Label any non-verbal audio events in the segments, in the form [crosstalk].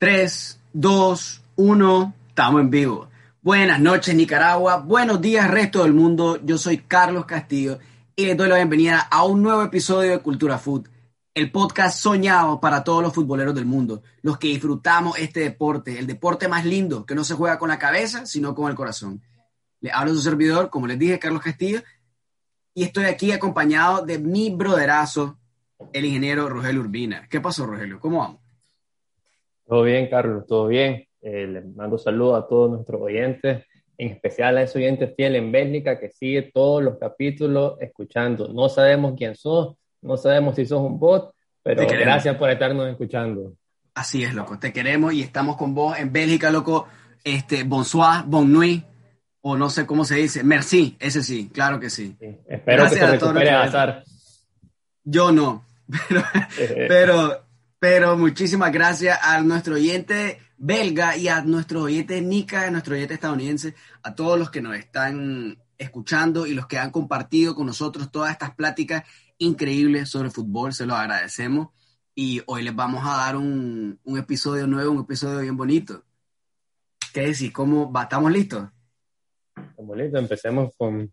3, 2, 1, estamos en vivo. Buenas noches Nicaragua, buenos días resto del mundo, yo soy Carlos Castillo y les doy la bienvenida a un nuevo episodio de Cultura Food, el podcast soñado para todos los futboleros del mundo, los que disfrutamos este deporte, el deporte más lindo, que no se juega con la cabeza, sino con el corazón. Le hablo su servidor, como les dije, Carlos Castillo, y estoy aquí acompañado de mi broderazo, el ingeniero Rogelio Urbina. ¿Qué pasó, Rogelio? ¿Cómo vamos? Todo bien, Carlos, todo bien. Eh, les mando saludos a todos nuestros oyentes, en especial a esos oyentes fieles en Bélgica que sigue todos los capítulos escuchando. No sabemos quién sos, no sabemos si sos un bot, pero gracias por estarnos escuchando. Así es, loco. Te queremos y estamos con vos en Bélgica, loco. Este, bonsoir, bon nuit, o no sé cómo se dice. Merci, ese sí, claro que sí. Espero que se recupere azar. Yo no, [laughs] pero, pero, pero muchísimas gracias a nuestro oyente belga y a nuestro oyente Nica, a nuestro oyente estadounidense, a todos los que nos están escuchando y los que han compartido con nosotros todas estas pláticas increíbles sobre fútbol, se los agradecemos. Y hoy les vamos a dar un, un episodio nuevo, un episodio bien bonito. ¿Qué decís? ¿Cómo va? ¿Estamos listos? Estamos listos, empecemos con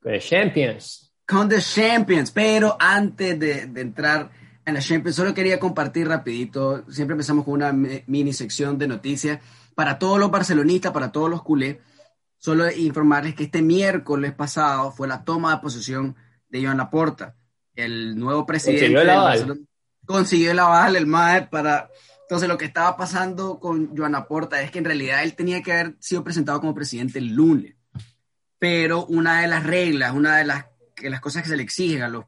The Champions. Con The Champions, pero antes de, de entrar en la Champions, solo quería compartir rapidito, siempre empezamos con una mini sección de noticias para todos los barcelonistas, para todos los culés, solo informarles que este miércoles pasado fue la toma de posesión de Joan Laporta, el nuevo presidente. Consiguió el aval. Consiguió el aval, el MAE, para... Entonces lo que estaba pasando con Joan Laporta es que en realidad él tenía que haber sido presentado como presidente el lunes, pero una de las reglas, una de las, de las cosas que se le exigen a los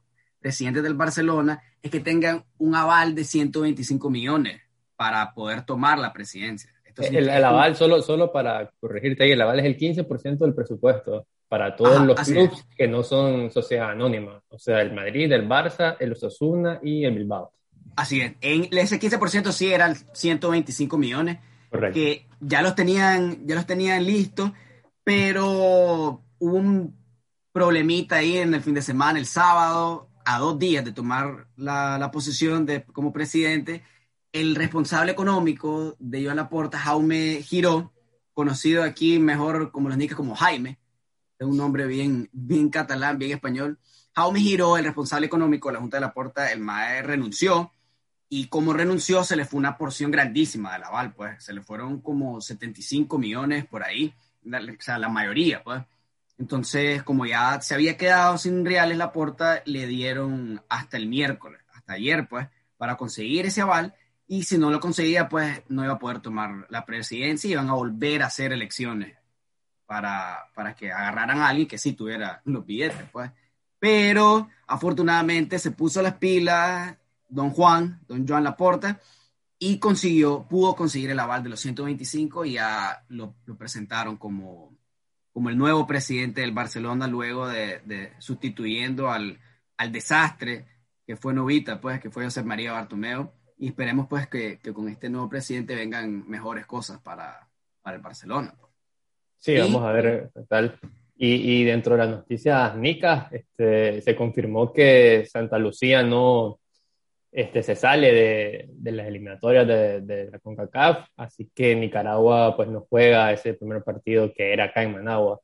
presidentes del Barcelona es que tengan un aval de 125 millones para poder tomar la presidencia. el, el, aval, solo, solo para corregirte ahí, el aval es el 15% del presupuesto para todos los clubes que no son sociedad anónima, o sea, el Madrid, el Barça, el Osasuna y el Bilbao. Así es, en ese 15% sí eran 125 millones, que ya los tenían, ya los tenían listos, pero hubo un problemita ahí en el fin de semana, el sábado, a dos días de tomar la, la posición de, como presidente, el responsable económico de Joan Laporta, Jaume Giró, conocido aquí mejor como los nicas como Jaime, es un nombre bien, bien catalán, bien español. Jaume Giró, el responsable económico de la Junta de Laporta, el MAE renunció y como renunció se le fue una porción grandísima del aval, pues se le fueron como 75 millones por ahí, o sea, la mayoría, pues. Entonces, como ya se había quedado sin reales la porta, le dieron hasta el miércoles, hasta ayer, pues, para conseguir ese aval. Y si no lo conseguía, pues no iba a poder tomar la presidencia y iban a volver a hacer elecciones para, para que agarraran a alguien que sí tuviera los billetes, pues. Pero afortunadamente se puso las pilas don Juan, don Joan Laporta, y consiguió, pudo conseguir el aval de los 125 y ya lo presentaron como como el nuevo presidente del Barcelona luego de, sustituyendo al, al, desastre que fue Novita, pues que fue José María Bartomeu. Y esperemos pues que, que, con este nuevo presidente vengan mejores cosas para, para el Barcelona. Sí, vamos a ver tal. Y, y, dentro de las noticias Nica, este, se confirmó que Santa Lucía no, este, se sale de, de las eliminatorias de, de, la CONCACAF, así que Nicaragua pues no juega ese primer partido que era acá en Managua.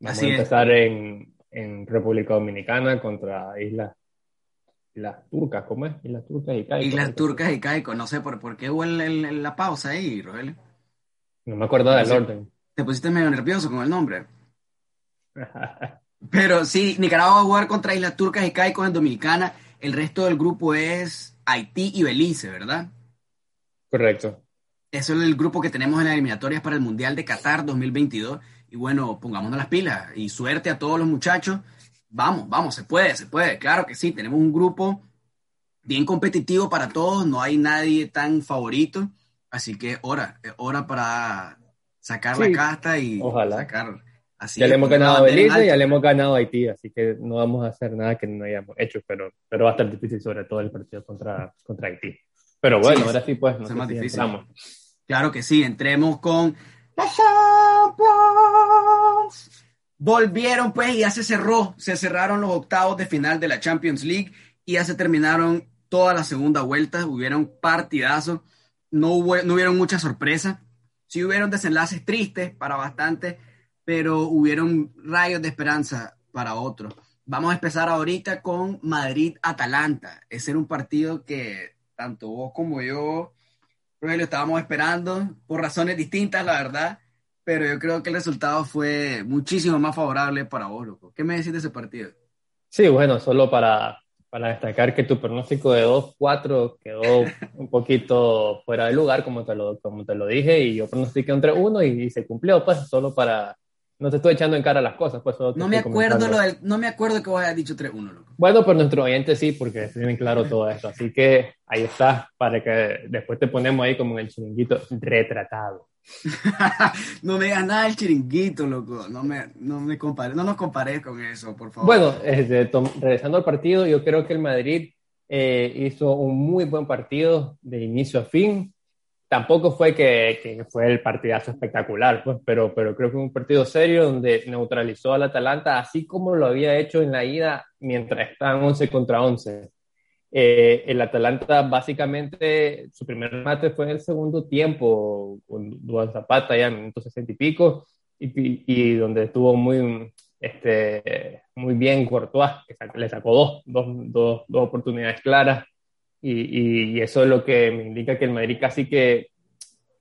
Vamos a empezar en, en, República Dominicana contra Islas, Turcas, ¿cómo es? Islas Turcas y Caico. Islas Turcas y Caico, no sé por, por qué hubo el, el, la pausa ahí, Rogelio. No me acuerdo del orden. Te pusiste medio nervioso con el nombre. [laughs] Pero sí, Nicaragua va a jugar contra Islas Turcas y Caico en Dominicana. El resto del grupo es Haití y Belice, ¿verdad? Correcto. Eso es el grupo que tenemos en las eliminatorias para el Mundial de Qatar 2022. Y bueno, pongámonos las pilas y suerte a todos los muchachos. Vamos, vamos, se puede, se puede. Claro que sí, tenemos un grupo bien competitivo para todos, no hay nadie tan favorito. Así que hora, hora para sacar la casta y sacar ya le hemos ganado a Belice y ya le hemos ganado a Haití, así que no vamos a hacer nada que no hayamos hecho, pero, pero va a estar difícil sobre todo el partido contra, contra Haití. Pero bueno, ahora sí pues, no más difícil. Claro que sí, entremos con la Champions. Volvieron pues y ya se cerró, se cerraron los octavos de final de la Champions League y ya se terminaron toda la segunda vuelta, hubieron partidazos no, hubo, no hubieron muchas sorpresas. Sí hubieron desenlaces tristes para bastante, pero hubieron rayos de esperanza para otros. Vamos a empezar ahorita con Madrid-Atalanta. Ese era un partido que tanto vos como yo, Rogelio, estábamos esperando por razones distintas, la verdad, pero yo creo que el resultado fue muchísimo más favorable para vos, loco. ¿Qué me decís de ese partido? Sí, bueno, solo para, para destacar que tu pronóstico de 2-4 quedó [laughs] un poquito fuera de lugar, como te lo, como te lo dije, y yo pronostiqué un 3-1 y, y, se cumplió, pues, solo para... No te estoy echando en cara las cosas, pues. no, me acuerdo lo del, no me acuerdo que vos hayas dicho 3-1, loco. Bueno, por nuestro oyente sí, porque tienen claro todo esto. Así que ahí está, para que después te ponemos ahí como en el chiringuito retratado. [laughs] no me digas nada del chiringuito, loco. No, me, no, me compare, no nos compares con eso, por favor. Bueno, este, regresando al partido, yo creo que el Madrid eh, hizo un muy buen partido de inicio a fin. Tampoco fue que, que, fue el partidazo espectacular, pues, pero, pero creo que fue un partido serio donde neutralizó al Atalanta, así como lo había hecho en la ida mientras estaban 11 contra 11. Eh, el Atalanta básicamente, su primer mate fue en el segundo tiempo, con Duan Zapata ya en minutos 60 y pico, y, y, donde estuvo muy, este, muy bien Courtois, que le sacó dos, dos, dos, dos oportunidades claras, y, y, eso es lo que me indica que el Madrid casi que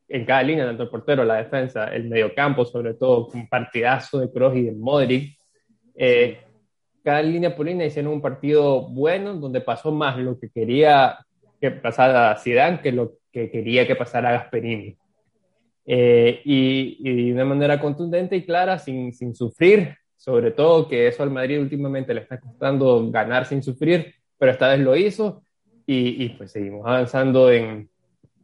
en cada línea, tanto el portero, la defensa, el mediocampo, sobre todo, con partidazo de Kroos y de Modric, eh, cada línea por línea hicieron un partido bueno, donde pasó más lo que quería que pasara Zidane que lo que quería que pasara Gasperini. Eh, y, de una manera contundente y clara, sin, sin sufrir, sobre todo que eso al Madrid últimamente le está costando ganar sin sufrir, pero esta vez lo hizo y, y pues seguimos avanzando en,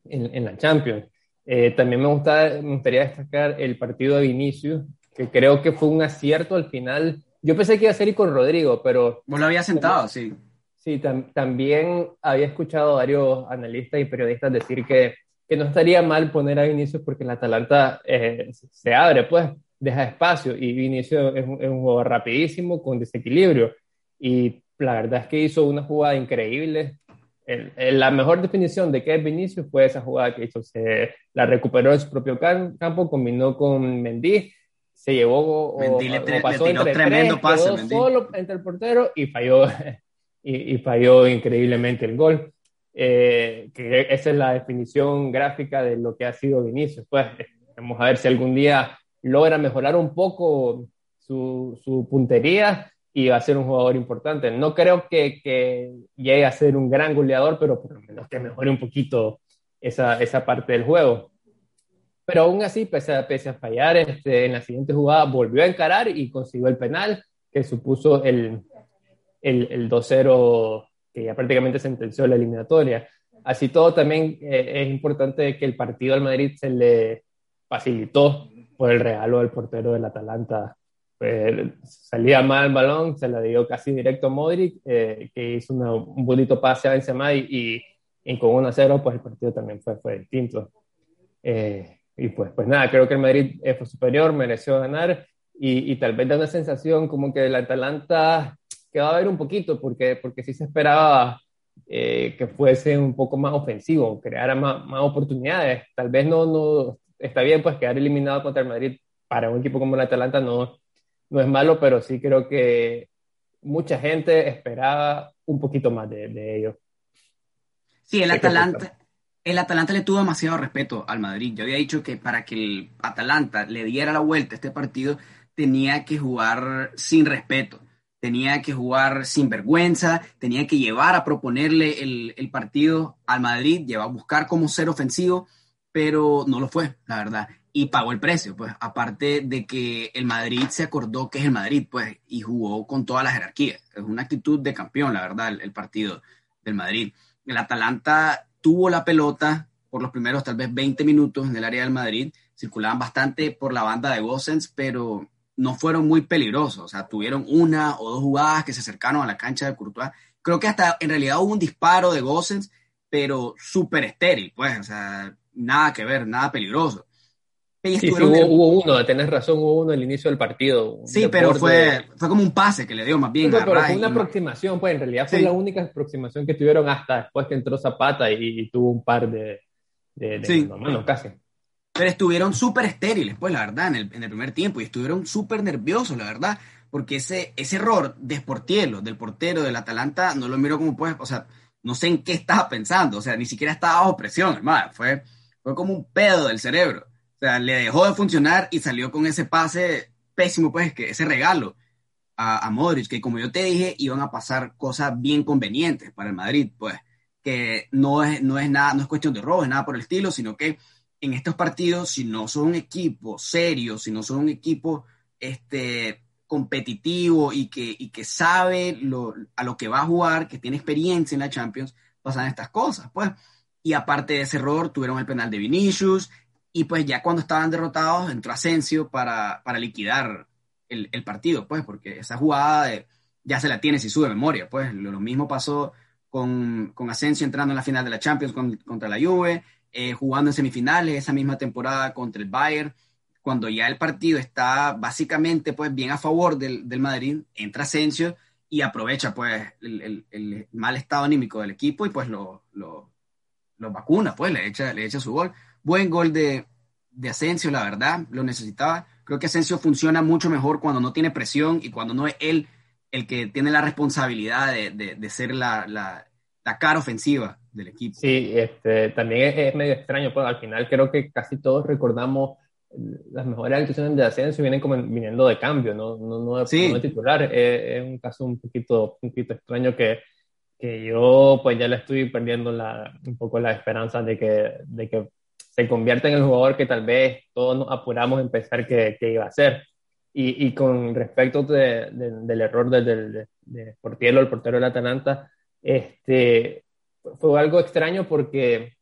en, la Champions. Eh, también me, gusta, me gustaría destacar el partido de Vinicius, que creo que fue un acierto al final yo pensé que iba a ser ir con Rodrigo, pero... Vos lo había sentado, sí. Sí, también había escuchado a varios analistas y periodistas decir que, que no estaría mal poner a Vinicius porque el Atalanta eh, se abre, pues, deja espacio y Vinicius es un, es un jugador rapidísimo, con desequilibrio. Y la verdad es que hizo una jugada increíble. La mejor definición de qué es Vinicius fue esa jugada que hizo. Se la recuperó en su propio campo, combinó con Mendy se llevó o, pasó entre tremendo pase, solo entre el portero y falló, [laughs] y, falló increíblemente el gol. Eh, que esa es la definición gráfica de lo que ha sido Vinicius. Pues vamos a ver si algún día logra mejorar un poco su, su puntería y va a ser un jugador importante. No creo que, que, llegue a ser un gran goleador, pero por lo menos que mejore un poquito esa, esa parte del juego. Pero aún así, pese a, pese a fallar este, en la siguiente jugada, volvió a encarar y consiguió el penal que supuso el, el, el 2-0 que ya prácticamente sentenció la eliminatoria. Así todo, también eh, es importante que el partido al Madrid se le facilitó por el regalo del portero del Atalanta. Pues, salía mal el balón, se la dio casi directo a Modric, eh, que hizo un bonito pase a Benzema y, y, con 1-0 pues el partido también fue, fue distinto. Eh, y pues, pues nada, creo que el Madrid fue superior, mereció ganar y, y, tal vez da una sensación como que el Atalanta quedaba a ver un poquito porque, porque sí se esperaba eh, que fuese un poco más ofensivo, creara más, más, oportunidades. Tal vez no, no está bien pues quedar eliminado contra el Madrid para un equipo como el Atalanta no, no es malo, pero sí creo que mucha gente esperaba un poquito más de, de ellos. Sí, el Atalanta, el Atalanta le tuvo demasiado respeto al Madrid. Yo había dicho que para que el Atalanta le diera la vuelta a este partido, tenía que jugar sin respeto, tenía que jugar sin vergüenza, tenía que llevar a proponerle el, partido al Madrid, llevar a buscar como ser ofensivo, pero no lo fue, la verdad. Y pagó el precio, pues, aparte de que el Madrid se acordó que es el Madrid, pues, y jugó con toda la jerarquía. Es una actitud de campeón, la verdad, el, partido del Madrid. El Atalanta tuvo la pelota por los primeros tal vez 20 minutos en el área del Madrid, circulaban bastante por la banda de Gossens, pero no fueron muy peligrosos, o sea, tuvieron una o dos jugadas que se acercaron a la cancha de Courtois. Creo que hasta en realidad hubo un disparo de Gossens, pero súper estéril, pues, o sea, nada que ver, nada peligroso. Sí, hubo, uno, tenés razón, hubo uno al inicio del partido. Sí, pero fue, fue como un pase que le dio más bien. pero fue una aproximación, pues en realidad fue la única aproximación que tuvieron hasta después que entró Zapata y, tuvo un par de, de, de mano casi. Pero estuvieron súper estériles, pues, la verdad, en el, en el, primer tiempo. Y estuvieron súper nerviosos, la verdad. Porque ese, ese error de Sportielo, del portero del Atalanta, no lo miro como, pues, o sea, no sé en qué estaba pensando. O sea, ni siquiera estaba bajo presión, hermano. Fue, fue como un pedo del cerebro. Le dejó de funcionar y salió con ese pase pésimo, pues, que ese regalo a, a Modric, que como yo te dije, iban a pasar cosas bien convenientes para el Madrid, pues, que no es, no es nada, no es cuestión de robo, es nada por el estilo, sino que en estos partidos, si no son un equipo serio, si no son un equipo este, competitivo y que, y que sabe lo, a lo que va a jugar, que tiene experiencia en la Champions, pasan estas cosas, pues. Y aparte de ese error, tuvieron el penal de Vinicius, y pues ya cuando estaban derrotados, entró Asensio para, para liquidar el, el, partido, pues, porque esa jugada ya se la tiene si sube memoria, pues. Lo, mismo pasó con, con, Asensio entrando en la final de la Champions con, contra la Juve, eh, jugando en semifinales esa misma temporada contra el Bayern, cuando ya el partido está básicamente pues bien a favor del, del Madrid, entra Asensio y aprovecha pues el, el, el, mal estado anímico del equipo y pues lo, lo, lo, vacuna, pues le echa, le echa su gol. Buen gol de, de Asensio, la verdad, lo necesitaba. Creo que Asensio funciona mucho mejor cuando no tiene presión y cuando no es él el que tiene la responsabilidad de, de, de ser la, la, la cara ofensiva del equipo. Sí, este, también es, medio extraño, pues al final creo que casi todos recordamos las mejores actuaciones de Asensio vienen como viniendo de cambio, no, no, no, de, titular. Es, un caso un poquito, un poquito extraño que, que yo pues ya le estoy perdiendo la, un poco la esperanza de que, de que se convierta en el jugador que tal vez todos nos apuramos en pensar que, que iba a ser. Y, y con respecto de, del error de, de, de Portielo, el portero del Atalanta, este, fue algo extraño porque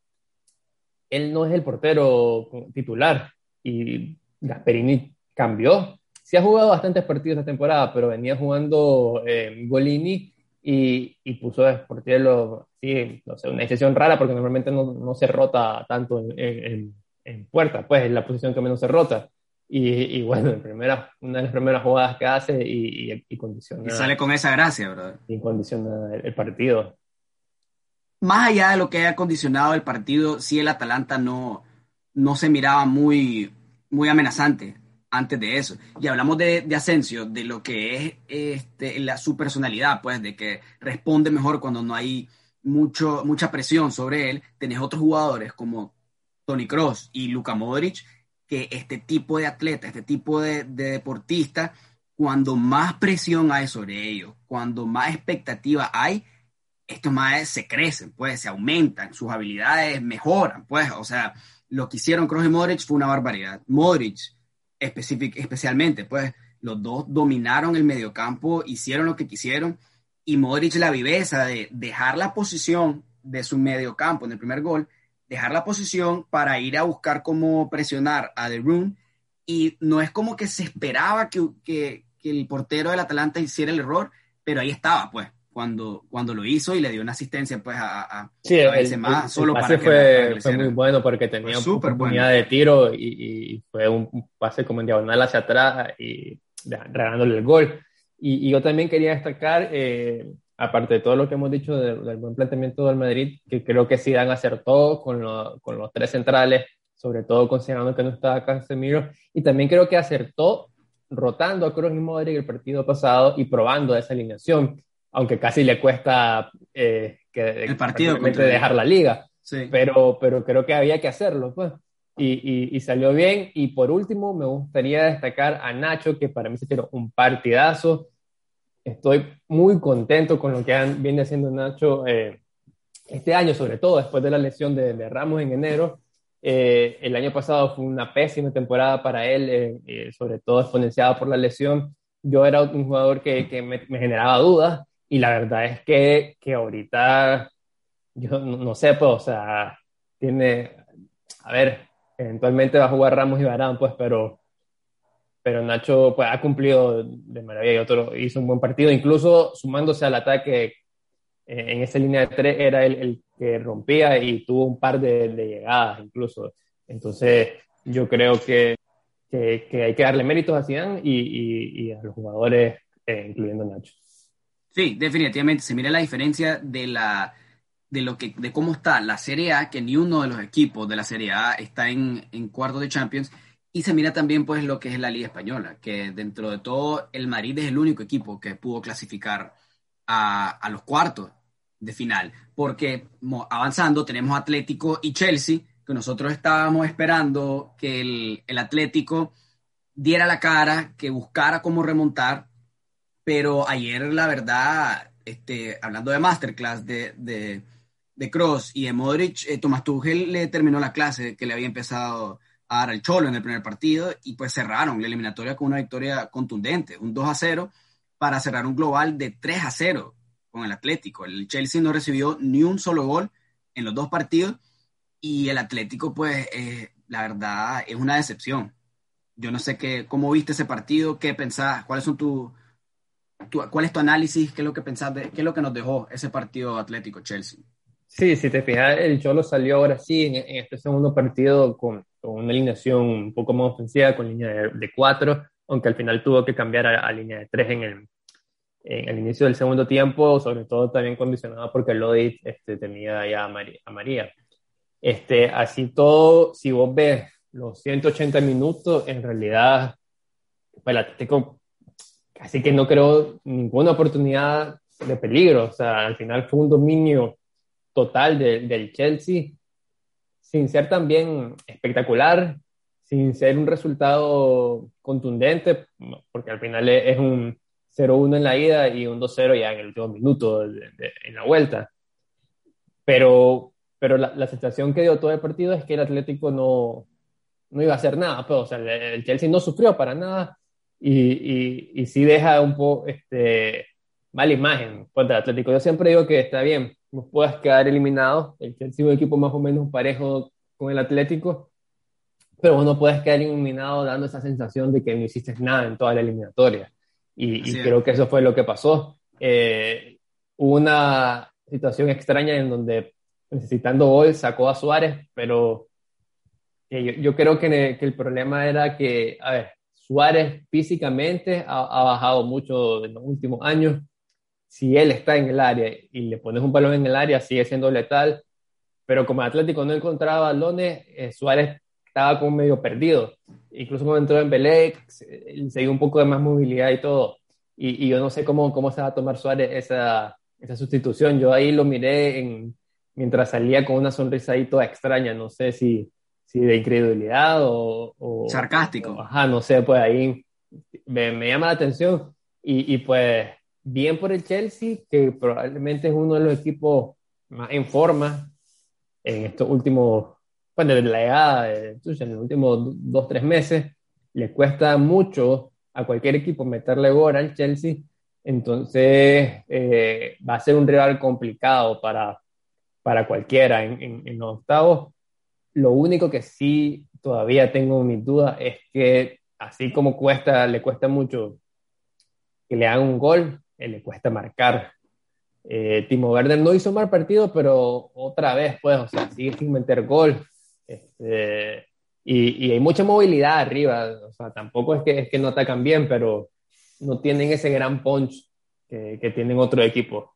él no es el portero titular y Gasperini cambió. Sí ha jugado bastantes partidos esta temporada, pero venía jugando eh, Golini y, y, puso a Sportiello, sí, no sé, una decisión rara porque normalmente no, no se rota tanto en, en, en, puerta, pues es la posición que menos se rota. Y, y bueno, en primera, una de las primeras jugadas que hace y, y, y condiciona. Y sale con esa gracia, ¿verdad? Y condiciona el, el partido más allá de lo que haya condicionado el partido, sí el Atalanta no, no se miraba muy, muy amenazante antes de eso. Y hablamos de, de Asensio, de lo que es este, la, su personalidad, pues, de que responde mejor cuando no hay mucho, mucha presión sobre él. Tenés otros jugadores como Tony Cross y Luka Modric, que este tipo de atleta, este tipo de, de deportista, cuando más presión hay sobre ellos, cuando más expectativa hay, estos más se crecen, pues, se aumentan, sus habilidades mejoran, pues, o sea, lo que hicieron Kroos y Modric fue una barbaridad. Modric, especialmente, pues, los dos dominaron el mediocampo, hicieron lo que quisieron, y Modric la viveza de dejar la posición de su mediocampo en el primer gol, dejar la posición para ir a buscar cómo presionar a The Room, y no es como que se esperaba que, que, que el portero del Atalanta hiciera el error, pero ahí estaba, pues cuando, cuando lo hizo y le dio una asistencia pues a, a, sí, a solo para fue, fue muy bueno porque tenía una oportunidad de tiro y, y, fue un pase como en diagonal hacia atrás y regalándole el gol. Y, y, yo también quería destacar, eh, aparte de todo lo que hemos dicho del, del, buen planteamiento del Madrid, que creo que Zidane acertó con, lo, con los tres centrales, sobre todo considerando que no estaba Casemiro, y también creo que acertó rotando a Kroos y Modric el partido pasado y probando esa alineación aunque casi le cuesta eh, que, el partido dejar la liga. Sí. Pero, pero creo que había que hacerlo, pues. Y, y, y, salió bien. Y por último, me gustaría destacar a Nacho, que para mí se tiró un partidazo. Estoy muy contento con lo que han, viene haciendo Nacho eh, este año, sobre todo después de la lesión de, de Ramos en enero. Eh, el año pasado fue una pésima temporada para él, eh, eh, sobre todo exponenciada por la lesión. Yo era un jugador que, que me, me generaba dudas y la verdad es que, que ahorita, yo no, sé, pues, o sea, tiene, a ver, eventualmente va a jugar Ramos y Barán, pues, pero, pero Nacho pues, ha cumplido de maravilla y otro hizo un buen partido, incluso sumándose al ataque eh, en esa línea de tres, era el, el que rompía y tuvo un par de, llegadas incluso. Entonces, yo creo que, que, hay que darle méritos a Zidane y, y, y a los jugadores, eh, incluyendo Nacho. Sí, definitivamente. Se mira la diferencia de la, de, lo que, de cómo está la Serie A, que ni uno de los equipos de la Serie A está en, en cuarto de Champions, y se mira también pues lo que es la Liga Española, que dentro de todo el Madrid es el único equipo que pudo clasificar a, a los cuartos de final, porque avanzando tenemos Atlético y Chelsea, que nosotros estábamos esperando que el, el Atlético diera la cara, que buscara cómo remontar, pero ayer la verdad, este, hablando de masterclass de, de, de Cross y de Modric, eh, Tomás Tuchel le terminó la clase que le había empezado a dar al Cholo en el primer partido y pues cerraron la eliminatoria con una victoria contundente, un 2 a 0 para cerrar un global de 3 a 0 con el Atlético. El Chelsea no recibió ni un solo gol en los dos partidos y el Atlético pues eh, la verdad es una decepción. Yo no sé qué, cómo viste ese partido, qué pensás, cuáles son tu, cuál es tu análisis, qué es lo que pensás, de, qué es lo que nos dejó ese partido Atlético Chelsea. Sí, si te fijas, el Cholo salió ahora sí en, este segundo partido con, con, una alineación un poco más ofensiva, con línea de, cuatro, aunque al final tuvo que cambiar a, línea de tres en el, en el inicio del segundo tiempo, sobre todo también condicionado porque Lodit este, tenía ya a María. A María. Este, así todo, si vos ves los 180 minutos, en realidad, el Atlético casi que no creó ninguna oportunidad de peligro. O sea, al final fue un dominio total del Chelsea, sin ser también espectacular, sin ser un resultado contundente, porque al final es un 0-1 en la ida y un 2-0 ya en el último minuto en la vuelta. Pero, pero la, la, sensación que dio todo el partido es que el Atlético no, no iba a hacer nada, pero, pues, o sea, el, Chelsea no sufrió para nada y, y, y sí deja un poco este, mala imagen contra el Atlético. Yo siempre digo que está bien, no puedas quedar eliminado, el Chelsea es un equipo más o menos parejo con el Atlético, pero vos no puedes quedar eliminado dando esa sensación de que no hiciste nada en toda la eliminatoria. Y, y creo que eso fue lo que pasó. Eh, una situación extraña en donde necesitando gol sacó a Suárez, pero eh, yo, creo que, que, el problema era que, a ver, Suárez físicamente ha, bajado mucho en los últimos años. Si él está en el área y le pones un balón en el área, sigue siendo letal. Pero como Atlético no encontraba balones, eh, Suárez estaba como medio perdido. Incluso cuando entró en Belé, se dio un poco de más movilidad y todo. Y, yo no sé cómo, cómo se va a tomar Suárez esa, esa sustitución. Yo ahí lo miré en, mientras salía con una sonrisa ahí toda extraña. No sé si, si de incredulidad o, sarcástico. ajá, no sé, pues ahí me, me llama la atención. Y, y, pues bien por el Chelsea, que probablemente es uno de los equipos más en forma en estos últimos, bueno, desde la llegada de en los últimos dos, tres meses. Le cuesta mucho a cualquier equipo meterle gol al Chelsea. Entonces eh, va a ser un rival complicado para, para cualquiera en, en, en los octavos lo único que sí todavía tengo mis dudas es que así como cuesta, le cuesta mucho que le hagan un gol, eh, le cuesta marcar. Eh, Timo Werner no hizo mal partido, pero otra vez, pues, o sea, sigue sin meter gol. Este, y, hay mucha movilidad arriba, o sea, tampoco es que, es que no atacan bien, pero no tienen ese gran punch que, tienen otros equipos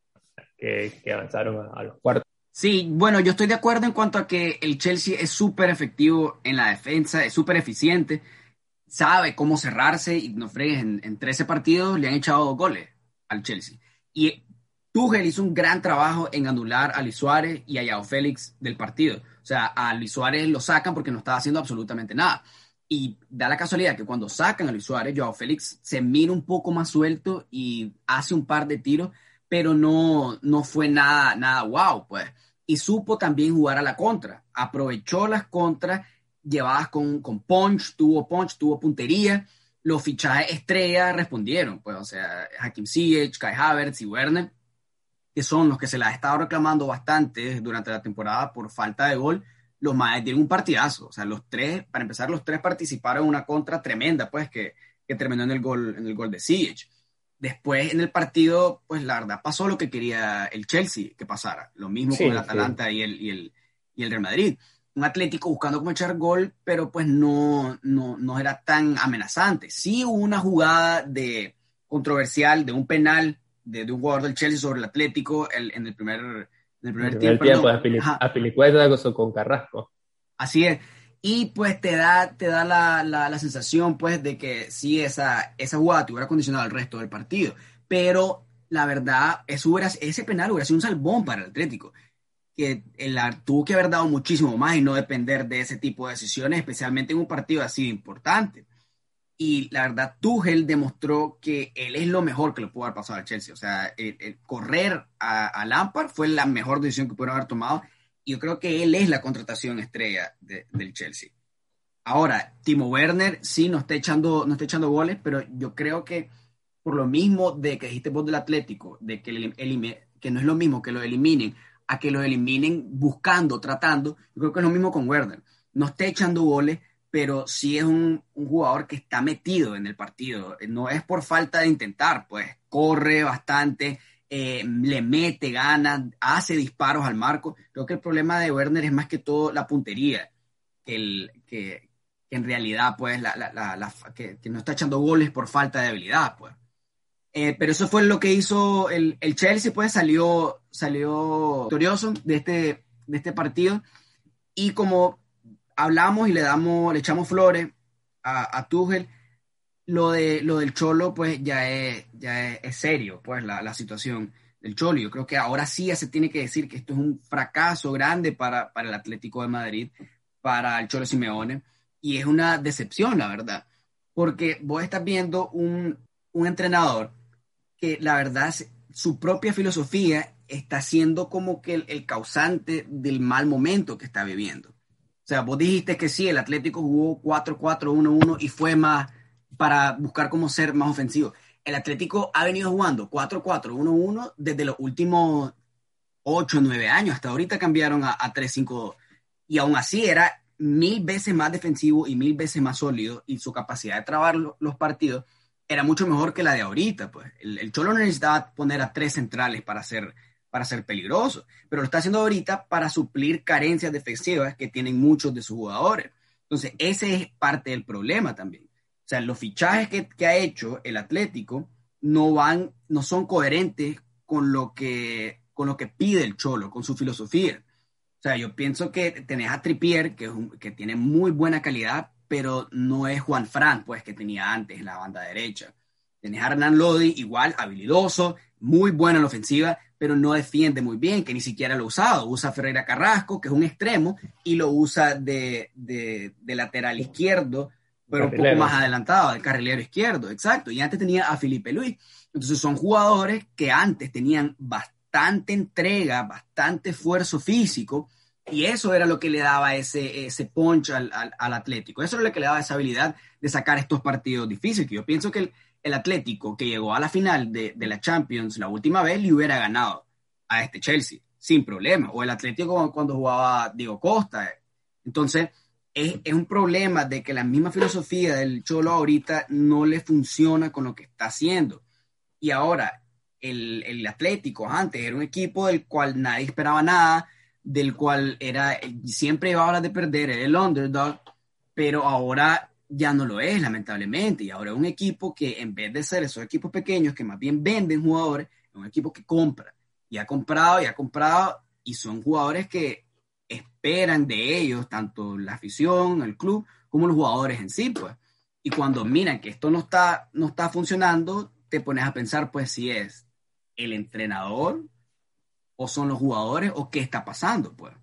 que, avanzaron a los cuartos. Sí, bueno, yo estoy de acuerdo en cuanto a que el Chelsea es súper efectivo en la defensa, es súper eficiente, sabe cómo cerrarse y no fregues, en, en, 13 partidos le han echado dos goles al Chelsea. Y Tuchel hizo un gran trabajo en anular a Luis Suárez y a Yao Félix del partido. O sea, a Luis Suárez lo sacan porque no estaba haciendo absolutamente nada. Y da la casualidad que cuando sacan a Luis Suárez, Joao Félix se mira un poco más suelto y hace un par de tiros, pero no, no fue nada, nada wow, pues y supo también jugar a la contra. Aprovechó las contras llevadas con, con punch, tuvo punch, tuvo puntería. Los fichajes estrella respondieron, pues, o sea, Hakim Ziyech, Kai Havertz y Werner, que son los que se la ha estado reclamando bastante durante la temporada por falta de gol, los más dieron un partidazo. O sea, los tres, para empezar, los tres participaron en una contra tremenda, pues, que, que terminó en el gol, en el gol de Ziyech. Después en el partido, pues la verdad pasó lo que quería el Chelsea que pasara. Lo mismo con el Atalanta sí. y, el, y, el, y el Real Madrid. Un Atlético buscando cómo echar gol, pero pues no, no, no era tan amenazante. Sí hubo una jugada de controversial de un penal de, de un jugador del Chelsea sobre el Atlético el, en el primer En el primer, tiempo, tiempo con Carrasco. Así es. Y pues te da, te da la, la, sensación pues de que sí, esa, esa jugada te hubiera condicionado el resto del partido. Pero la verdad, eso hubiera, ese penal hubiera sido un salvón para el Atlético. Que el, tuvo que haber dado muchísimo más y no depender de ese tipo de decisiones, especialmente en un partido así importante. Y la verdad, Tuchel demostró que él es lo mejor que le pudo haber pasado al Chelsea. O sea, el, correr a, a, Lampard fue la mejor decisión que pudieron haber tomado. Yo creo que él es la contratación estrella del Chelsea. Ahora, Timo Werner sí no está, echando, no está echando goles, pero yo creo que por lo mismo de que dijiste vos del Atlético, de que, que no es lo mismo que lo eliminen, a que lo eliminen buscando, tratando, yo creo que es lo mismo con Werner. No está echando goles, pero sí es un, jugador que está metido en el partido. No es por falta de intentar, pues corre bastante, eh, le mete ganas, hace disparos al marco. Creo que el problema de Werner es más que todo la puntería, que, el, que, en realidad, pues, la, que, no está echando goles por falta de habilidad, pues. Eh, pero eso fue lo que hizo el, el, Chelsea, pues salió, salió victorioso de este, de este partido. Y como hablamos y le damos, le echamos flores a, a Tuchel, lo, de, lo del Cholo, pues ya es, ya es, serio, pues la, la, situación del Cholo. Yo creo que ahora sí ya se tiene que decir que esto es un fracaso grande para, para el Atlético de Madrid, para el Cholo Simeone, y es una decepción, la verdad, porque vos estás viendo un, un entrenador que la verdad su propia filosofía está siendo como que el, el causante del mal momento que está viviendo. O sea, vos dijiste que sí, el Atlético jugó 4-4-1-1 y fue más para buscar cómo ser más ofensivo. El Atlético ha venido jugando 4-4-1-1 desde los últimos 8 9 años. Hasta ahorita cambiaron a, 3-5-2. Y aún así era mil veces más defensivo y mil veces más sólido y su capacidad de trabar los partidos era mucho mejor que la de ahorita. Pues. El, el Cholo necesitaba poner a tres centrales para ser para ser peligroso, pero lo está haciendo ahorita para suplir carencias defensivas que tienen muchos de sus jugadores. Entonces, ese es parte del problema también. O sea, los fichajes que, que ha hecho el Atlético no van, no son coherentes con lo que, con lo que pide el Cholo, con su filosofía. O sea, yo pienso que tenés a Tripier, que, que tiene muy buena calidad, pero no es Juan Fran, pues, que tenía antes en la banda derecha. Tenés a Hernán Lodi, igual, habilidoso, muy bueno en la ofensiva, pero no defiende muy bien, que ni siquiera lo ha usado. Usa Ferreira Carrasco, que es un extremo, y lo usa de, lateral izquierdo, pero un poco más adelantado, de carrilero izquierdo, exacto. Y antes tenía a Felipe Luis. Entonces son jugadores que antes tenían bastante entrega, bastante esfuerzo físico, y eso era lo que le daba ese, ese punch al, Atlético. Eso era lo que le daba esa habilidad de sacar estos partidos difíciles, que yo pienso que el, el Atlético que llegó a la final de, la Champions la última vez le hubiera ganado a este Chelsea sin problema. O el Atlético cuando jugaba Diego Costa. Entonces, es, un problema de que la misma filosofía del Cholo ahorita no le funciona con lo que está haciendo. Y ahora, el, el Atlético antes era un equipo del cual nadie esperaba nada, del cual era siempre iba a hora de perder, era el underdog, pero ahora ya no lo es, lamentablemente. Y ahora es un equipo que en vez de ser esos equipos pequeños que más bien venden jugadores, es un equipo que compra. Y ha comprado y ha comprado y son jugadores que esperan de ellos, tanto la afición, el club, como los jugadores en sí, pues. Y cuando miran que esto no está, no está funcionando, te pones a pensar, pues, si es el entrenador o son los jugadores o qué está pasando, pues.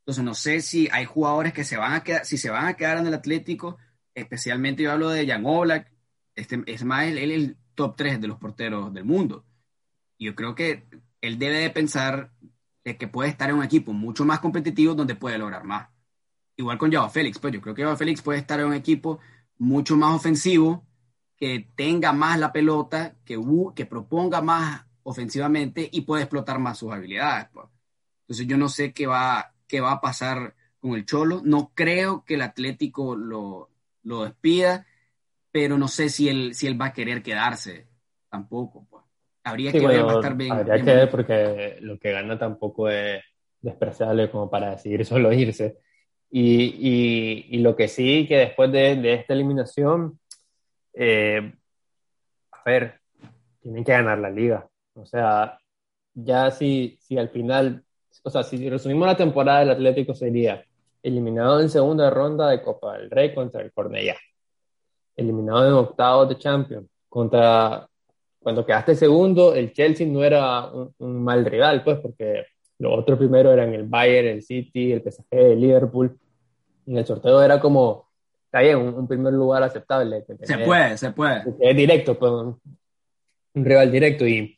Entonces, no sé si hay jugadores que se van a quedar, si se van a quedar en el Atlético especialmente yo hablo de Jan Oblak, este, es más, él, es el top 3 de los porteros del mundo. Yo creo que él debe de pensar de que puede estar en un equipo mucho más competitivo donde puede lograr más. Igual con Java Félix, pues yo creo que Java Félix puede estar en un equipo mucho más ofensivo, que tenga más la pelota, que, que proponga más ofensivamente y puede explotar más sus habilidades. Pues. Entonces yo no sé qué va, qué va a pasar con el Cholo. No creo que el Atlético lo, lo despida, pero no sé si él, si él va a querer quedarse tampoco. Habría que ver, estar bien. Habría que ver porque lo que gana tampoco es despreciable como para decidir [laughs] solo irse. Y, y, y lo que sí, que después de, de esta eliminación, eh, a ver, tienen que ganar la liga. O sea, ya si, si al final o sea, si resumimos la temporada del Atlético sería eliminado en segunda ronda de Copa del Rey contra el Cornellá, eliminado en octavos de Champions contra, cuando quedaste segundo, el Chelsea no era un, mal rival, pues, porque los otros primero eran el Bayern, el City, el PSG, el Liverpool, en el sorteo era como, está bien, un, primer lugar aceptable. Se puede, se puede. Es directo, pues, un rival directo y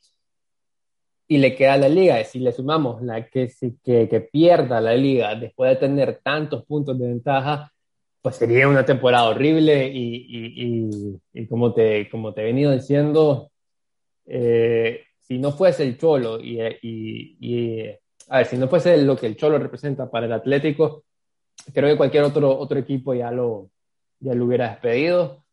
y le queda la liga. Si le sumamos la que, que, que pierda la liga después de tener tantos puntos de ventaja, pues sería una temporada horrible y, y, y, como, te, como te he venido diciendo, eh, si no fuese el Cholo y, a ver, si no fuese lo que el Cholo representa para el Atlético, creo que cualquier otro, otro equipo ya lo, ya lo hubiera despedido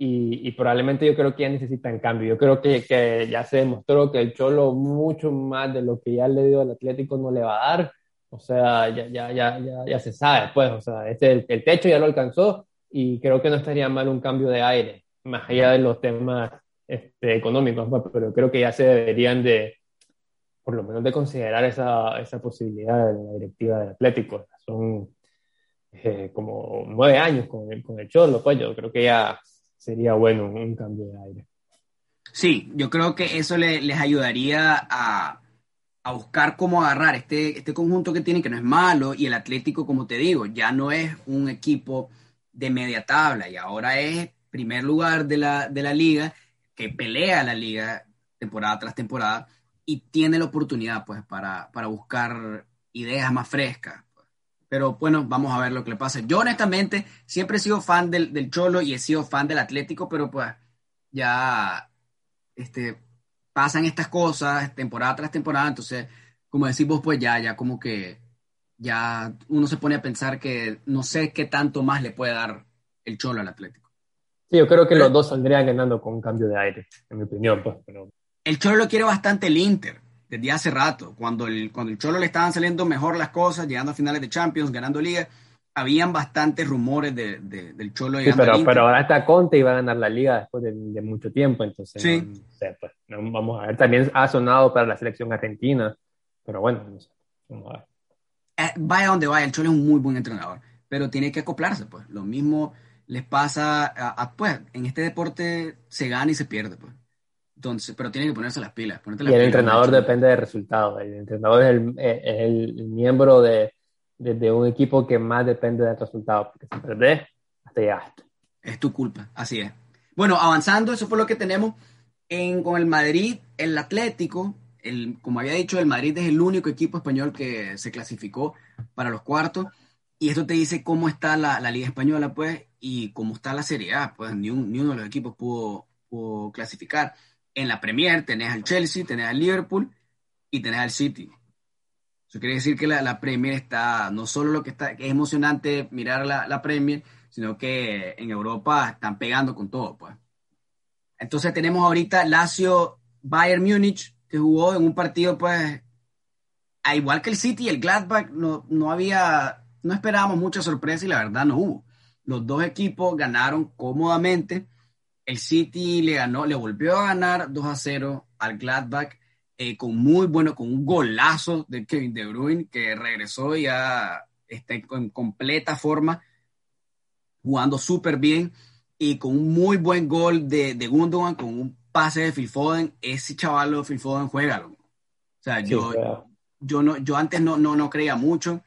y, probablemente yo creo que ya necesitan cambio. Yo creo que, que, ya se demostró que el Cholo mucho más de lo que ya le dio al Atlético no le va a dar. O sea, ya, ya, ya, ya, ya se sabe, pues, o sea, este, el, techo ya lo alcanzó y creo que no estaría mal un cambio de aire, más allá de los temas este, económicos, pero creo que ya se deberían de, por lo menos de considerar esa, esa posibilidad de la directiva del Atlético. Son eh, como nueve años con el, con el Cholo, pues yo creo que ya sería bueno un cambio de aire. Sí, yo creo que eso les ayudaría a, a, buscar cómo agarrar este, este conjunto que tienen, que no es malo, y el Atlético, como te digo, ya no es un equipo de media tabla, y ahora es primer lugar de la, de la liga, que pelea la liga temporada tras temporada, y tiene la oportunidad, pues, para, para buscar ideas más frescas. Pero bueno, vamos a ver lo que le pasa. Yo honestamente siempre he sido fan del, del Cholo y he sido fan del Atlético, pero pues ya este, pasan estas cosas temporada tras temporada, entonces, como decimos, pues ya, ya como que ya uno se pone a pensar que no sé qué tanto más le puede dar el Cholo al Atlético. Sí, yo creo que los dos saldrían ganando con un cambio de aire, en mi opinión. Pues, pero... El Cholo lo quiere bastante el Inter desde hace rato, cuando el, cuando el Cholo le estaban saliendo mejor las cosas, llegando a finales de Champions, ganando Liga, habían bastantes rumores de, del Cholo sí, pero, pero ahora está Conte y va a ganar la Liga después de, mucho tiempo, entonces sí. Pues, vamos a ver, también ha sonado para la selección argentina, pero bueno, vamos a ver. Eh, vaya donde vaya, el Cholo es un muy buen entrenador, pero tiene que acoplarse, pues, lo mismo les pasa a, pues, en este deporte se gana y se pierde, pues. Entonces, pero tiene que ponerse las pilas. y el entrenador depende del resultado. El entrenador es el, el miembro de, de, un equipo que más depende del resultado. Porque si perdés, hasta llegaste. Es tu culpa, así es. Bueno, avanzando, eso fue lo que tenemos en, con el Madrid, el Atlético. El, como había dicho, el Madrid es el único equipo español que se clasificó para los cuartos. Y esto te dice cómo está la, la Liga Española, pues, y cómo está la Serie A. Pues ni, ni uno de los equipos pudo, clasificar en la Premier tenés al Chelsea, tenés al Liverpool y tenés al City. Eso quiere decir que la, Premier está, no solo lo que está, es emocionante mirar la, Premier, sino que en Europa están pegando con todo, pues. Entonces tenemos ahorita Lazio Bayern Múnich, que jugó en un partido, pues, a igual que el City y el Gladbach, no, no había, no esperábamos mucha sorpresa y la verdad no hubo. Los dos equipos ganaron cómodamente el City le ganó, le volvió a ganar 2 a 0 al Gladbach eh, con muy bueno, con un golazo de Kevin De Bruyne que regresó ya está en completa forma, jugando súper bien y con un muy buen gol de, de Gundogan, con un pase de Phil Foden. Ese chaval de Phil Foden juega. O sea, yo, yo, no, yo antes no, no, no creía mucho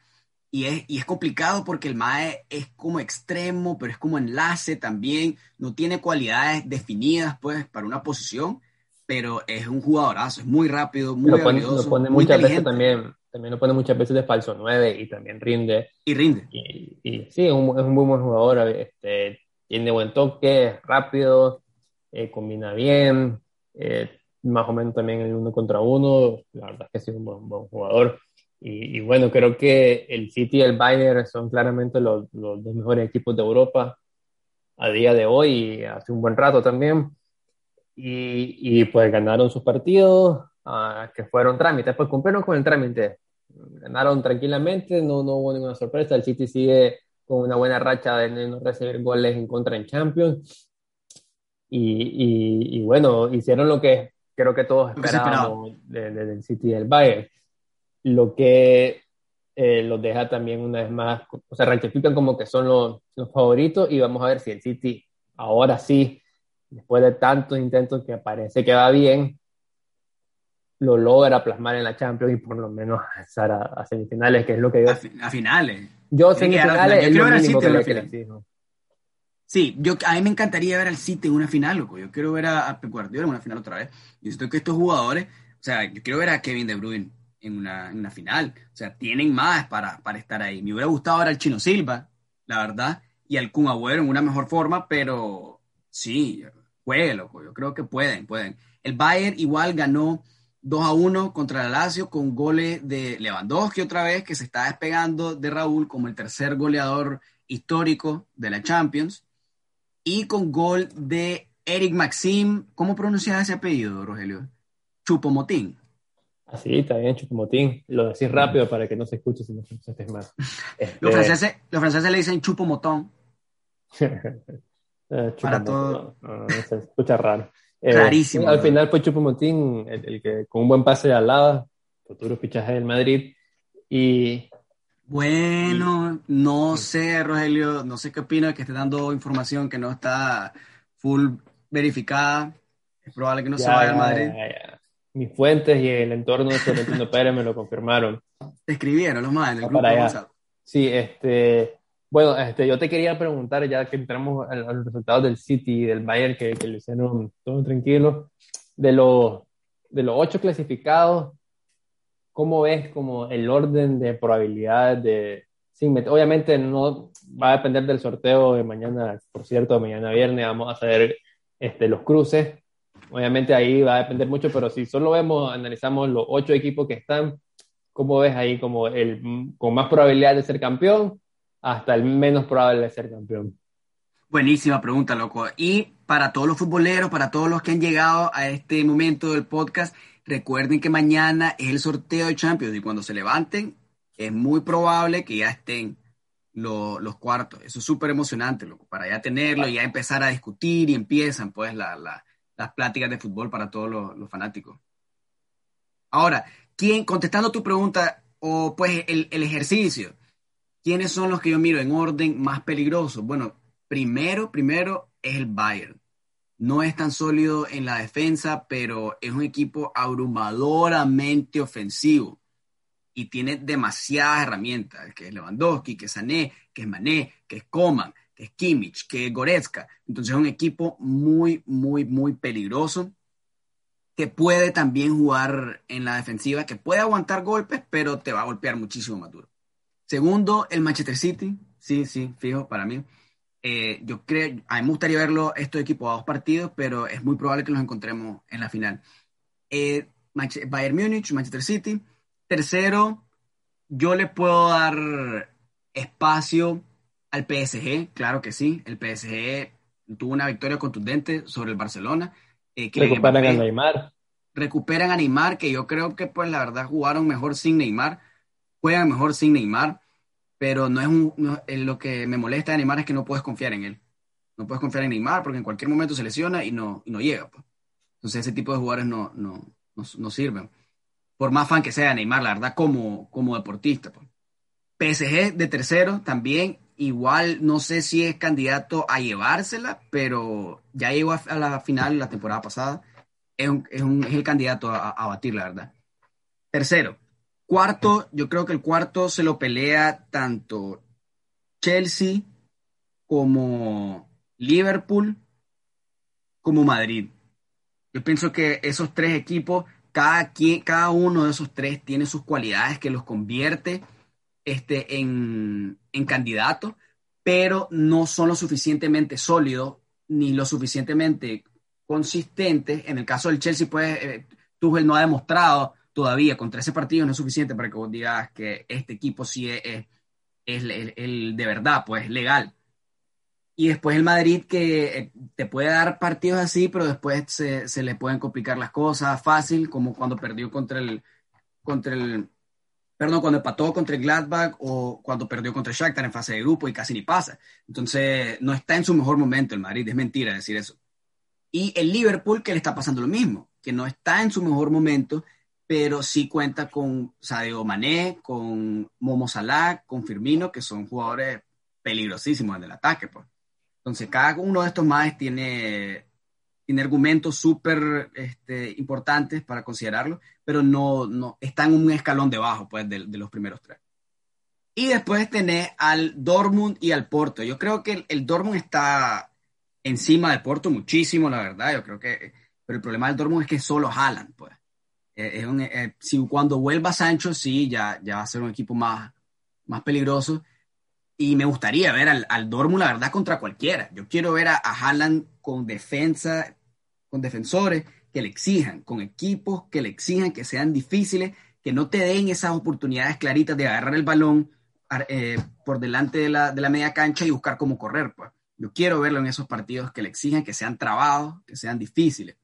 y es, y es complicado porque el MAE es como extremo, pero es como enlace también. No tiene cualidades definidas, pues, para una posición, pero es un jugadorazo, es muy rápido, muy lo pone, lo pone muchas veces también, también lo pone muchas veces de falso 9 y también rinde. Y rinde. Y, sí, es un, es un, muy buen jugador. Este, tiene buen toque, es rápido, eh, combina bien, eh, más o menos también el uno contra uno. La verdad es que es un buen, buen jugador. Y, bueno, creo que el City y el Bayern son claramente los, los, dos mejores equipos de Europa a día de hoy y hace un buen rato también. Y, y pues ganaron sus partidos, uh, que fueron trámites, pues cumplieron con el trámite. Ganaron tranquilamente, no, no hubo ninguna sorpresa. El City sigue con una buena racha de no recibir goles en contra en Champions. Y, y, bueno, hicieron lo que creo que todos esperábamos del City y del Bayern lo que eh, los deja también una vez más, o sea, rectifican como que son los, los, favoritos y vamos a ver si el City ahora sí, después de tantos intentos que parece que va bien, lo logra plasmar en la Champions y por lo menos avanzar a, semifinales, que es lo que yo... A, finales. Yo semifinales es lo mínimo que Sí, yo, a mí me encantaría ver al City en una final, loco. Yo quiero ver a, Pep Guardiola en una final otra vez. Yo siento que estos jugadores, o sea, yo quiero ver a Kevin De Bruyne en una, en una final. O sea, tienen más para, para estar ahí. Me hubiera gustado ver al Chino Silva, la verdad, y al Kun Agüero en una mejor forma, pero sí, juegue, loco. Yo creo que pueden, pueden. El Bayern igual ganó 2 a 1 contra el Lazio con goles de Lewandowski otra vez, que se está despegando de Raúl como el tercer goleador histórico de la Champions, y con gol de Eric Maxim. ¿Cómo pronuncias ese apellido, Rogelio? Chupomotín. Así, está bien, Chupomotín. Lo decís rápido para que no se escuche si no se escucha más. Este los, franceses, los franceses le dicen Chupomotón. [laughs] Eh, para todo. No, se escucha raro. [laughs] Eh, Clarísimo. al final fue Chupomotín el, el, que con un buen pase de alada, futuro fichaje del Madrid. Y. Bueno, no sé, Rogelio, no sé qué opina que esté dando información que no está full verificada. Es probable que no se vaya al Madrid. Mis fuentes y el entorno de Florentino [laughs] Pérez me lo confirmaron. Te escribieron los más en el grupo Sí, este. Bueno, este, yo te quería preguntar, ya que entramos a los resultados del City y del Bayern, que, que lo hicieron todo tranquilo, de los, de los ocho clasificados, ¿cómo ves como el orden de probabilidades de... Sin obviamente no va a depender del sorteo de mañana, por cierto, mañana viernes vamos a hacer este, los cruces. Obviamente ahí va a depender mucho, pero si solo vemos, analizamos los ocho equipos que están, ¿cómo ves ahí como el con más probabilidad de ser campeón hasta el menos probable de ser campeón? Buenísima pregunta, loco. Y para todos los futboleros, para todos los que han llegado a este momento del podcast, recuerden que mañana es el sorteo de Champions y cuando se levanten es muy probable que ya estén los cuartos. Eso es súper emocionante, loco, para ya tenerlo y ya empezar a discutir y empiezan pues las pláticas de fútbol para todos los, fanáticos. Ahora, ¿quién, contestando tu pregunta, o pues el, ejercicio, ¿Quiénes son los que yo miro en orden más peligrosos? Bueno, primero, primero es el Bayern. No es tan sólido en la defensa, pero es un equipo abrumadoramente ofensivo y tiene demasiadas herramientas, que es Lewandowski, que es Sané, que es Mané, que es Coman, Kimmich, que Goretzka. Entonces es un equipo muy, muy, muy peligroso que puede también jugar en la defensiva, que puede aguantar golpes, pero te va a golpear muchísimo más duro. Segundo, el Manchester City. Sí, sí, fijo, para mí. Eh, yo creo, a mí me gustaría verlo estos equipos a dos partidos, pero es muy probable que los encontremos en la final. Eh, Bayern Múnich, Manchester City. Tercero, yo le puedo dar espacio al PSG, claro que sí. El PSG tuvo una victoria contundente sobre el Barcelona. Eh, recuperan a Neymar. Recuperan a Neymar, que yo creo que pues la verdad jugaron mejor sin Neymar. Juegan mejor sin Neymar pero no es un, eh, lo que me molesta de Neymar es que no puedes confiar en él. No puedes confiar en Neymar porque en cualquier momento se lesiona y no, y no llega. Pues. Entonces ese tipo de jugadores no, no, no, sirven. Por más fan que sea Neymar, la verdad, como, como deportista. Pues. PSG de tercero también, igual no sé si es candidato a llevársela, pero ya llegó a, la final la temporada pasada. Es, es, un, es el candidato a, a batir, la verdad. Tercero, Cuarto, yo creo que el cuarto se lo pelea tanto Chelsea como Liverpool como Madrid. Yo pienso que esos tres equipos, cada, quien, cada uno de esos tres tiene sus cualidades que los convierte este, en, en candidatos, pero no son lo suficientemente sólidos ni lo suficientemente consistentes. En el caso del Chelsea, pues, eh, Tuchel no ha demostrado todavía con 13 partidos no es suficiente para que vos digas que este equipo sí es, es, el, de verdad, pues legal. Y después el Madrid que eh, te puede dar partidos así, pero después se, se, le pueden complicar las cosas fácil, como cuando perdió contra el, contra el, perdón, cuando empató contra el Gladbach o cuando perdió contra el Shakhtar en fase de grupo y casi ni pasa. Entonces, no está en su mejor momento el Madrid, es mentira decir eso. Y el Liverpool que le está pasando lo mismo, que no está en su mejor momento pero sí cuenta con Sadio Mané, con Momo Salah, con Firmino, que son jugadores peligrosísimos en el ataque. Pues. Entonces, cada uno de estos más tiene, tiene argumentos súper este, importantes para considerarlo, pero no, no está en un escalón debajo pues, de, los primeros tres. Y después tenés al Dortmund y al Porto. Yo creo que el, el Dortmund está encima del Porto muchísimo, la verdad. Yo creo que, pero el problema del Dortmund es que solo jalan, pues. Eh, eh, si cuando vuelva Sancho, sí, ya, ya va a ser un equipo más, más peligroso. Y me gustaría ver al, al Dortmund, la verdad, contra cualquiera. Yo quiero ver a, a Haaland con defensa, con defensores que le exijan, con equipos que le exijan, que sean difíciles, que no te den esas oportunidades claritas de agarrar el balón eh, por delante de la, de la, media cancha y buscar cómo correr. Pues. Yo quiero verlo en esos partidos que le exijan, que sean trabados, que sean difíciles.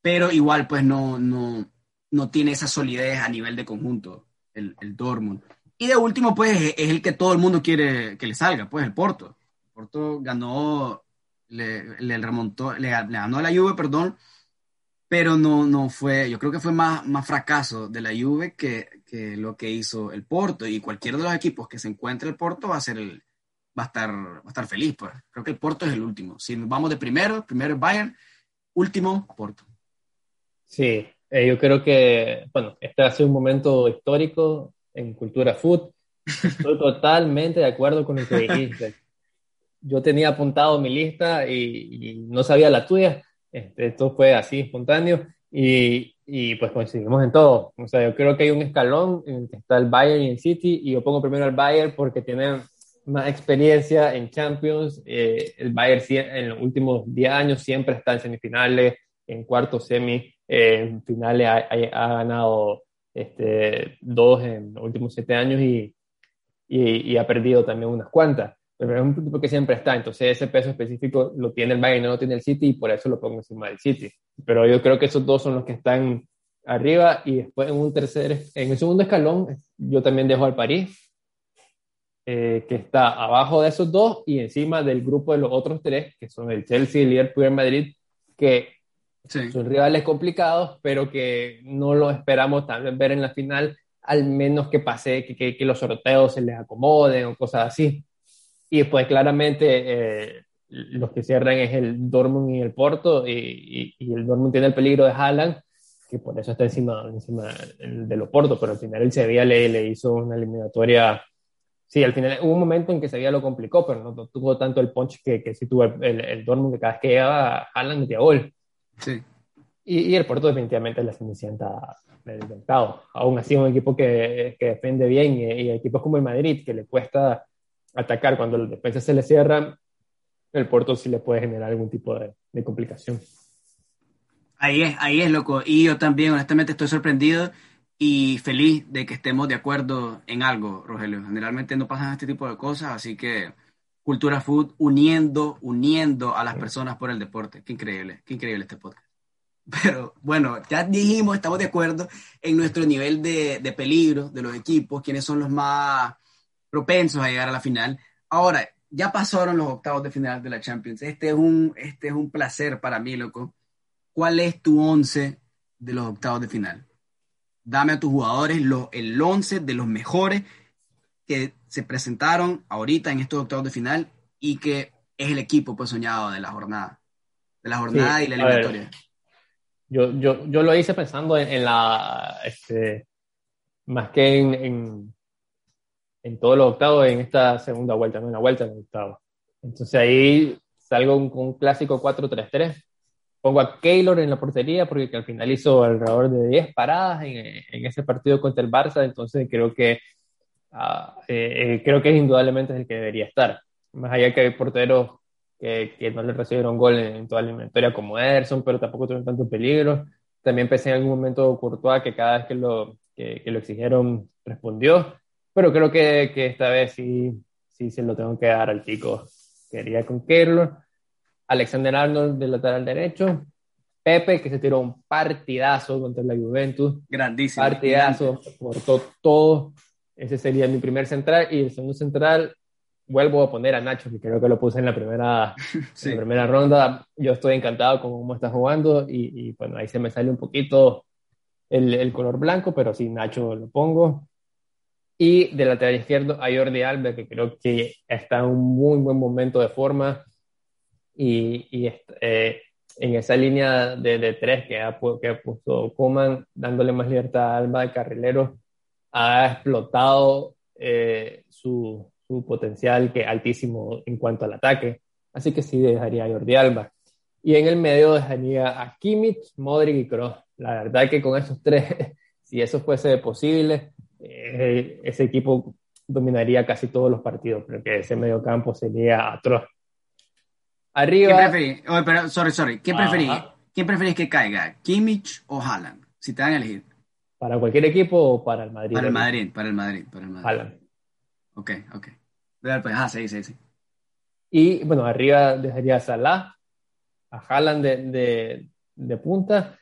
Pero igual, pues no, no, no tiene esa solidez a nivel de conjunto, el, el Dortmund. Y de último, pues, es el que todo el mundo quiere que le salga, pues, el Porto. Porto ganó, le, le remontó, le, ganó a la Juve, perdón, pero no, no fue, yo creo que fue más, más fracaso de la Juve que, que, lo que hizo el Porto. Y cualquiera de los equipos que se encuentre el Porto va a ser el, va a estar, va a estar feliz, pues. Creo que el Porto es el último. Si vamos de primero, primero Bayern, último Porto. Sí, eh, yo creo que, bueno, este ha sido un momento histórico en cultura food. Estoy totalmente de acuerdo con lo que dijiste. [laughs] Yo tenía apuntado mi lista y, no sabía la tuya. Este, esto fue así, espontáneo. Y, pues coincidimos en todo. O sea, yo creo que hay un escalón en el que está el Bayern y el City. Y yo pongo primero al Bayern porque tiene más experiencia en Champions. Eh, el Bayern en los últimos 10 años siempre está en semifinales, en cuartos, semi en finales ha, ganado este, dos en los últimos siete años y, y, ha perdido también unas cuantas. Pero es un equipo que siempre está, entonces ese peso específico lo tiene el Bayern, no lo tiene el City y por eso lo pongo encima del City. Pero yo creo que esos dos son los que están arriba y después en un tercer, en el segundo escalón yo también dejo al París, eh, que está abajo de esos dos y encima del grupo de los otros tres, que son el Chelsea, el Liverpool y el Madrid, que son rivales complicados, pero que no lo esperamos también ver en la final, al menos que pase, que, que, los sorteos se les acomoden o cosas así. Y después claramente eh, los que cierran es el Dortmund y el Porto, y, y, el Dortmund tiene el peligro de Haaland, que por eso está encima, encima de los Porto, pero al final el Sevilla le, le hizo una eliminatoria Sí, al final hubo un momento en que Sevilla lo complicó, pero no, tuvo tanto el punch que, que sí tuvo el, el, el Dortmund, que cada vez que llegaba Haaland metía gol. Sí. Y, el Porto definitivamente es la cenicienta del mercado. Aún así, un equipo que, que defiende bien y, equipos como el Madrid, que le cuesta atacar cuando los defensas se le cierran, el Porto sí le puede generar algún tipo de, de complicación. Ahí es, ahí es, loco. Y yo también, honestamente, estoy sorprendido y feliz de que estemos de acuerdo en algo, Rogelio. Generalmente no pasan este tipo de cosas, así que Cultura Food uniendo, uniendo a las personas por el deporte. Qué increíble, qué increíble este podcast. Pero bueno, ya dijimos, estamos de acuerdo en nuestro nivel de, de peligro de los equipos, quiénes son los más propensos a llegar a la final. Ahora, ya pasaron los octavos de final de la Champions. Este es un, este es un placer para mí, loco. ¿Cuál es tu once de los octavos de final? Dame a tus jugadores los, el once de los mejores que se presentaron ahorita en estos octavos de final y que es el equipo pues soñado de la jornada, de la jornada y la eliminatoria. Yo, yo, yo, lo hice pensando en, la, este, más que en, en, en, todos los octavos, en esta segunda vuelta, en la vuelta en octavo. Entonces ahí salgo con un, clásico 4-3-3. Pongo a Keylor en la portería porque al final hizo alrededor de 10 paradas en, en ese partido contra el Barça, entonces creo que Ah, eh, creo que indudablemente es el que debería estar. Más allá que hay porteros que, que no le recibieron gol en, toda la eliminatoria como Ederson, pero tampoco tuvieron tanto peligro. También pensé en algún momento Courtois que cada vez que lo, que, lo exigieron respondió, pero creo que, que, esta vez sí, sí se lo tengo que dar al pico. Quería con Keylor, Alexander Arnold del lateral derecho, Pepe que se tiró un partidazo contra la Juventus. Grandísimo. Partidazo, cortó todo ese sería mi primer central. Y el segundo central, vuelvo a poner a Nacho, que creo que lo puse en la primera, [laughs] en la primera ronda. Yo estoy encantado con cómo está jugando y, y, bueno, ahí se me sale un poquito el, el, color blanco, pero sí, Nacho lo pongo. Y de lateral izquierdo a Jordi Alba, que creo que está en un muy buen momento de forma. Y, y eh, en esa línea de, de tres que ha, que ha puesto Coman, dándole más libertad a Alba de carrilero, ha explotado eh, su, su, potencial, que altísimo en cuanto al ataque. Así que sí dejaría a Jordi Alba. Y en el medio dejaría a Kimmich, Modric y Kroos. La verdad que con esos tres, [laughs] si eso fuese posible, eh, ese equipo dominaría casi todos los partidos, pero que ese medio campo sería atroz. Arriba. ¿Qué preferís? pero, sorry, sorry. ¿Qué preferís? ¿Quién preferís que caiga? ¿Kimmich o Haaland? Si te dan a elegir. ¿Para cualquier equipo o para el Madrid? Para el Madrid, para el Madrid, para el Madrid. Haaland. Ok, ok. Pues, ah, sí, sí, sí. Y bueno, arriba dejaría a Salah, a Haaland de, de, de punta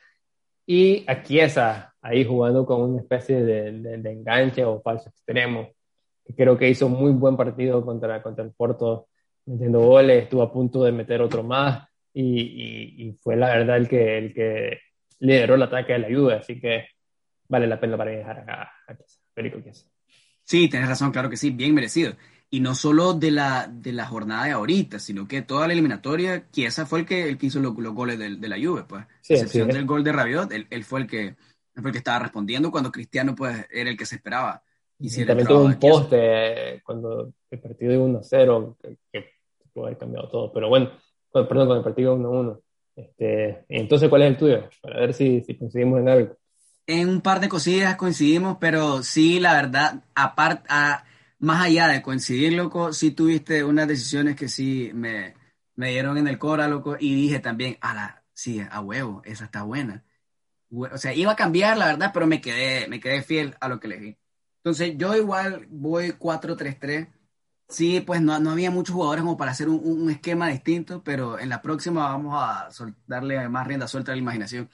y a Chiesa ahí jugando con una especie de, de, enganche o falso extremo. Creo que hizo muy buen partido contra, contra el Porto, metiendo goles, estuvo a punto de meter otro más y, y, fue la verdad el que, el que lideró el ataque de la ayuda, así que vale la pena para dejar a, a Chiesa, Federico Chiesa. Sí, tienes razón, claro que sí, bien merecido. Y no solo de la, de la jornada de ahorita, sino que toda la eliminatoria, Chiesa fue el que, el que hizo los, goles de, de, la Juve, pues. Sí, excepción del gol de Rabiot, él, él, fue el que, fue el que estaba respondiendo cuando Cristiano, pues, era el que se esperaba. Y también tuvo un poste cuando el partido de 1-0, que, que pudo haber cambiado todo. Pero bueno, perdón, con el partido 1-1. Este, entonces, ¿cuál es el tuyo? Para ver si, si coincidimos en algo. En un par de cosillas coincidimos, pero sí, la verdad, aparte, más allá de coincidir, loco, sí tuviste unas decisiones que sí me, me dieron en el cora, loco, y dije también, a la, sí, a huevo, esa está buena. O sea, iba a cambiar, la verdad, pero me quedé, me quedé fiel a lo que elegí. Entonces, yo igual voy 4-3-3. Sí, pues no, no, había muchos jugadores como para hacer un, un, esquema distinto, pero en la próxima vamos a darle más rienda suelta a la imaginación.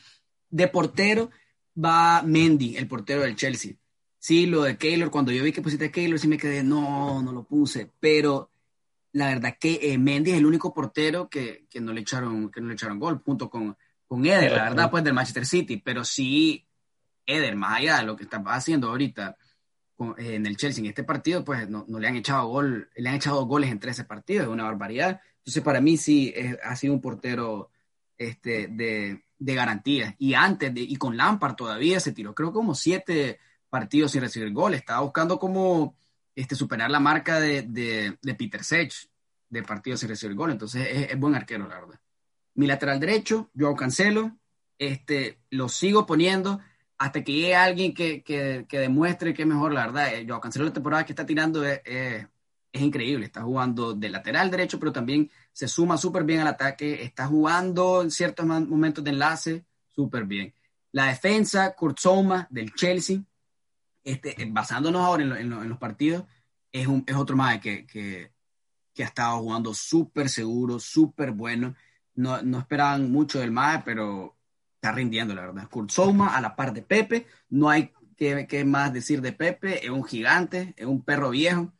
De portero va Mendy, el portero del Chelsea. Sí, lo de Keylor, cuando yo vi que pusiste a Keylor, sí me quedé, no, no lo puse, pero la verdad que eh, Mendy es el único portero que, que, no le echaron, que no le echaron gol, junto con, con Eder, la verdad, pues del Manchester City, pero sí, Eder, más allá de lo que está haciendo ahorita eh, en el Chelsea en este partido, pues no, no, le han echado gol, le han echado goles en 13 partidos, es una barbaridad. Entonces, para mí sí ha sido un portero este, de, de garantía. Y antes, de, y con Lampard todavía se tiró, creo como siete partidos sin recibir gol. Estaba buscando como este, superar la marca de, de, Peter Sech de partidos sin recibir gol. Entonces es, buen arquero, la verdad. Mi lateral derecho, Joao Cancelo, este, lo sigo poniendo hasta que llegue alguien que, que, que demuestre que es mejor, la verdad. Eh, Joao Cancelo la temporada que está tirando es, es, es increíble. Está jugando de lateral derecho, pero también se suma súper bien al ataque. Está jugando en ciertos momentos de enlace súper bien. La defensa, Kurzoma del Chelsea, este, eh, basándonos ahora en, los partidos, es, un, es otro más que, que, que ha estado jugando súper seguro, súper bueno. No, no, esperaban mucho del MAE, pero está rindiendo, la verdad. Kurt a la par de Pepe, no hay que, más decir de Pepe, es un gigante, es un perro viejo.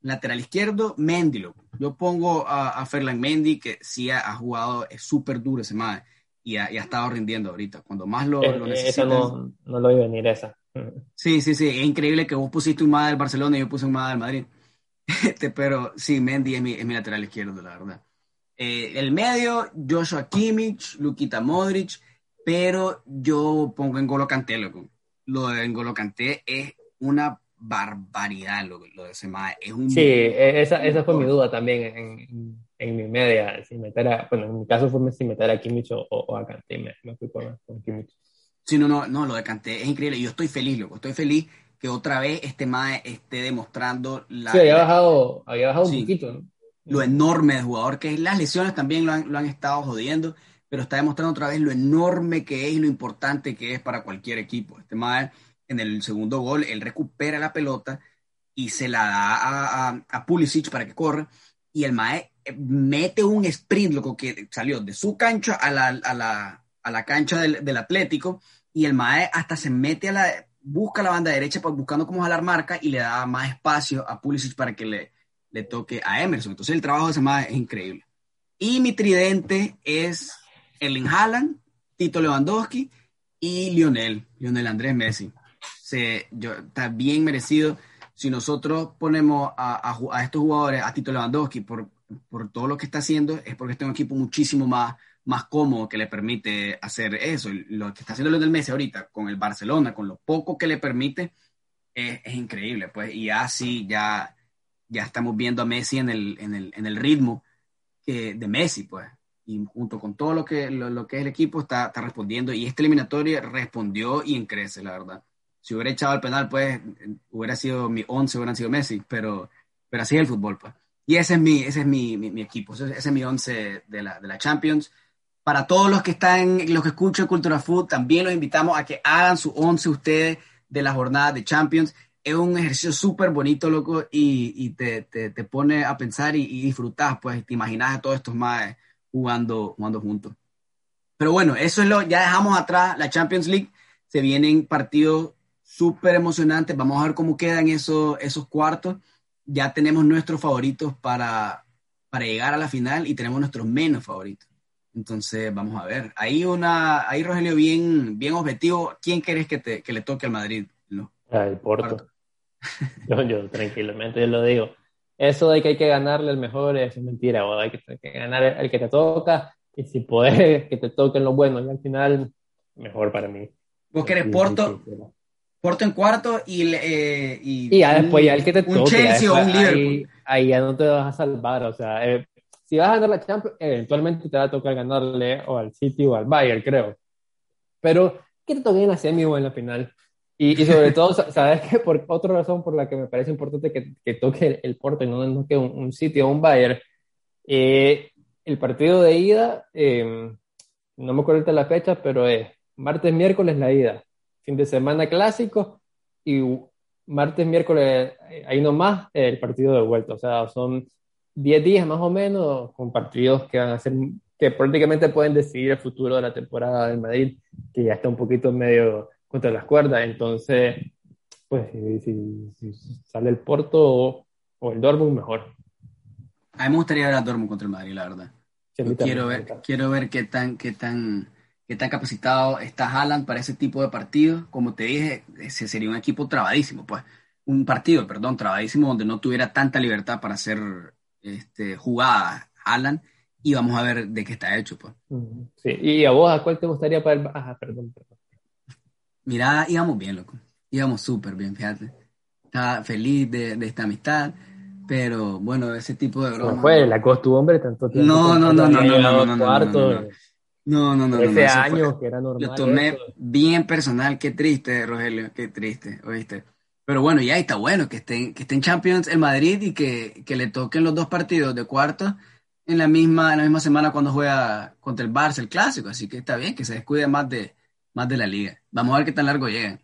Lateral izquierdo, Mendy. Yo pongo a, a Ferland Mendy, que sí ha, jugado, es súper duro ese MAE y ha, y ha, estado rindiendo ahorita. Cuando más lo, eh, lo necesitas. no, no lo a venir esa. Sí, sí, sí, es increíble que vos pusiste un MAD del Barcelona y yo puse un MAD del Madrid. [laughs] Este, pero sí, Mendy es mi, es mi lateral izquierdo, la verdad. Eh, el medio, Joshua Kimmich, Lukita Modric, pero yo pongo en Golo Kanté, loco. Lo de Golo Kanté es una barbaridad, lo, lo de ese MAD. Es un sí, e, esa, esa fue mi duda también en, en, mi media, si meter a, bueno, en mi caso fue si meter a Kimmich o, o a Kanté, me, me fui con, con Kimmich. Sí, no, no, no, lo de Canté es increíble. Yo estoy feliz, loco. Estoy feliz que otra vez este MAE esté demostrando la. Sí, había bajado, había bajado un poquito, ¿no? Lo enorme de jugador que es. Las lesiones también lo han, lo han estado jodiendo, pero está demostrando otra vez lo enorme que es y lo importante que es para cualquier equipo. Este MAE, en el segundo gol, él recupera la pelota y se la da a, a, a Pulisic para que corra. Y el MAE eh, mete un sprint, loco, que salió de su cancha a la, a la, a la cancha del, del Atlético y el Mae hasta se mete a la, busca la banda derecha buscando cómo jalar marca y le da más espacio a Pulisic para que le, le toque a Emerson. Entonces el trabajo de ese Mae es increíble. Y mi tridente es Erling Haaland, Tito Lewandowski y Lionel, Lionel Andrés Messi. Se, está bien merecido. Si nosotros ponemos a, estos jugadores, a Tito Lewandowski, por, por todo lo que está haciendo, es porque está un equipo muchísimo más, más cómodo que le permite hacer eso. Lo que está haciendo Lionel Messi ahorita con el Barcelona, con lo poco que le permite, es, es increíble. Pues, y así ya, ya estamos viendo a Messi en el, en el, en el ritmo que, de Messi, pues y junto con todo lo que, lo, que es el equipo está, está, respondiendo y este eliminatorio respondió y en crece, la verdad. Si hubiera echado el penal, pues hubiera sido mi 11, hubieran sido Messi, pero, pero así es el fútbol, pues. Y ese es mi, ese es mi, mi, equipo, ese, es mi 11 de la, de la Champions. Para todos los que están, los que escuchan Cultura Food, también los invitamos a que hagan su 11 ustedes de la jornada de Champions. Es un ejercicio súper bonito, loco, y, te, te, te, pone a pensar y, y disfrutar, pues, te imaginas a todos estos más jugando, jugando juntos. Pero bueno, eso es lo, ya dejamos atrás la Champions League, se vienen partidos súper emocionantes, vamos a ver cómo quedan esos, esos cuartos, ya tenemos nuestros favoritos para, para llegar a la final y tenemos nuestros menos favoritos. Entonces, vamos a ver. Ahí una, ahí Rogelio, bien, bien objetivo. ¿Quién querés que, te, que le toque al Madrid? No. El Porto. [laughs] yo, yo, tranquilamente, yo lo digo eso de que hay que ganarle al mejor es mentira, o hay que, ganar el que te toca, y si puedes [laughs] que te toquen los buenos, y al final, mejor para mí. Vos querés Porto, Porto en cuarto y, eh, y, ya después ya el que te toque. Un Chelsea o un Liverpool. Ahí, ya no te vas a salvar, o sea, eh, si vas a ganar la Champions, eventualmente te va a tocar ganarle o al City o al Bayern, creo. Pero que te toque en la semi o en la final. Y, sobre todo, ¿sabes que Por otra razón por la que me parece importante que, que toque el, Porto y no, no que un, sitio o un Bayern, eh, el partido de ida, eh, no me acuerdo la fecha, pero es martes, miércoles la ida, fin de semana clásico y martes, miércoles, ahí nomás el partido de vuelta. O sea, son 10 días más o menos con partidos que van a ser, que prácticamente pueden decidir el futuro de la temporada del Madrid, que ya está un poquito medio contra las cuerdas. Entonces, pues si, sale el Porto o, el Dortmund, mejor. A mí me gustaría ver a Dortmund contra el Madrid, la verdad. quiero ver, quiero ver qué tan, qué tan, qué tan capacitado está Haaland para ese tipo de partidos. Como te dije, ese sería un equipo trabadísimo, pues. Un partido, perdón, trabadísimo donde no tuviera tanta libertad para hacer este, jugadas Haaland y vamos a ver de qué está hecho, pues. Sí, y a vos, ¿a cuál te gustaría para el... Ah, perdón, perdón. Mira, íbamos bien, loco. Íbamos súper bien, fíjate. Estaba feliz de, de, esta amistad, pero bueno, ese tipo de broma. fue la costumbre tanto tiempo. No, no, no, no, no, no, no, no, no, no, no, Ese año que era normal. Lo tomé bien personal, qué triste, Rogelio, qué triste, ¿oíste? Pero bueno, ya está bueno que estén, que estén Champions en Madrid y que, que le toquen los dos partidos de cuarto en la misma, en la misma semana cuando juega contra el Barça, el clásico. Así que está bien que se descuide más de, más de la liga. Vamos a ver qué tan largo llegan.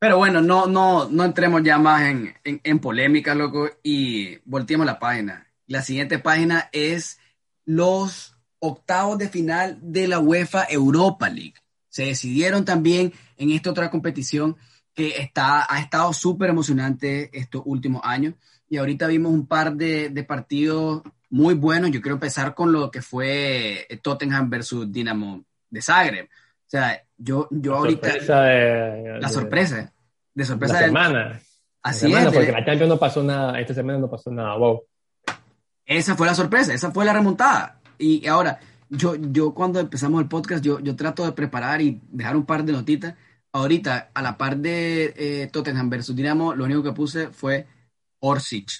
Pero bueno, no, no, no entremos ya más en, en, polémica, loco, y volteemos la página. La siguiente página es los octavos de final de la UEFA Europa League. Se decidieron también en esta otra competición que está, ha estado súper emocionante estos últimos años. Y ahorita vimos un par de, de, partidos muy buenos. Yo quiero empezar con lo que fue Tottenham versus Dinamo de Zagreb. O sea, yo, yo ahorita. la sorpresa. De sorpresa. La semana. Así es. Porque la Champions no pasó nada, esta semana no pasó nada, wow. Esa fue la sorpresa, esa fue la remontada. Y ahora, yo, yo cuando empezamos el podcast, yo, yo trato de preparar y dejar un par de notitas. Ahorita, a la par de eh, Tottenham versus Dinamo, lo único que puse fue Orsic.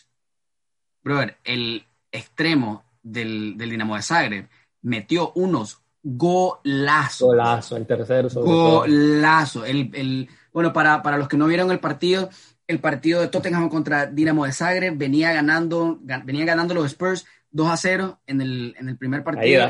Brother, el extremo del, del Dinamo de Zagreb metió unos golazo. Golazo, el tercero. golazo. El, el, bueno, para, para los que no vieron el partido, el partido de Tottenham contra Dinamo de Zagreb venía ganando, venía ganando los Spurs 2 a 0 en el, en el primer partido.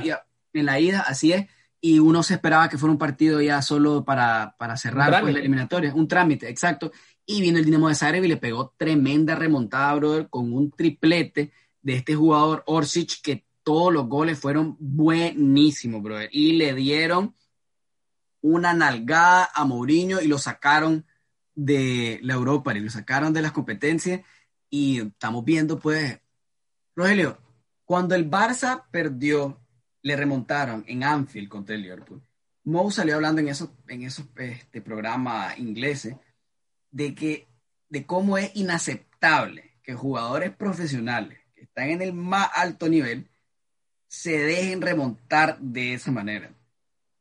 en la ida, así es. Y uno se esperaba que fuera un partido ya solo para, para cerrar pues, la eliminatoria, un trámite, exacto. Y vino el Dinamo de Zagreb y le pegó tremenda remontada, brother, con un triplete de este jugador Orsic que todos los goles fueron buenísimos, brother. Y le dieron una nalgada a Mourinho y lo sacaron de la Europa y lo sacaron de las competencias. Y estamos viendo, pues, Rogelio, cuando el Barça perdió, le remontaron en Anfield contra el Liverpool. Mo salió hablando en esos, en esos este, programas ingleses de que de cómo es inaceptable que jugadores profesionales que están en el más alto nivel se dejen remontar de esa manera.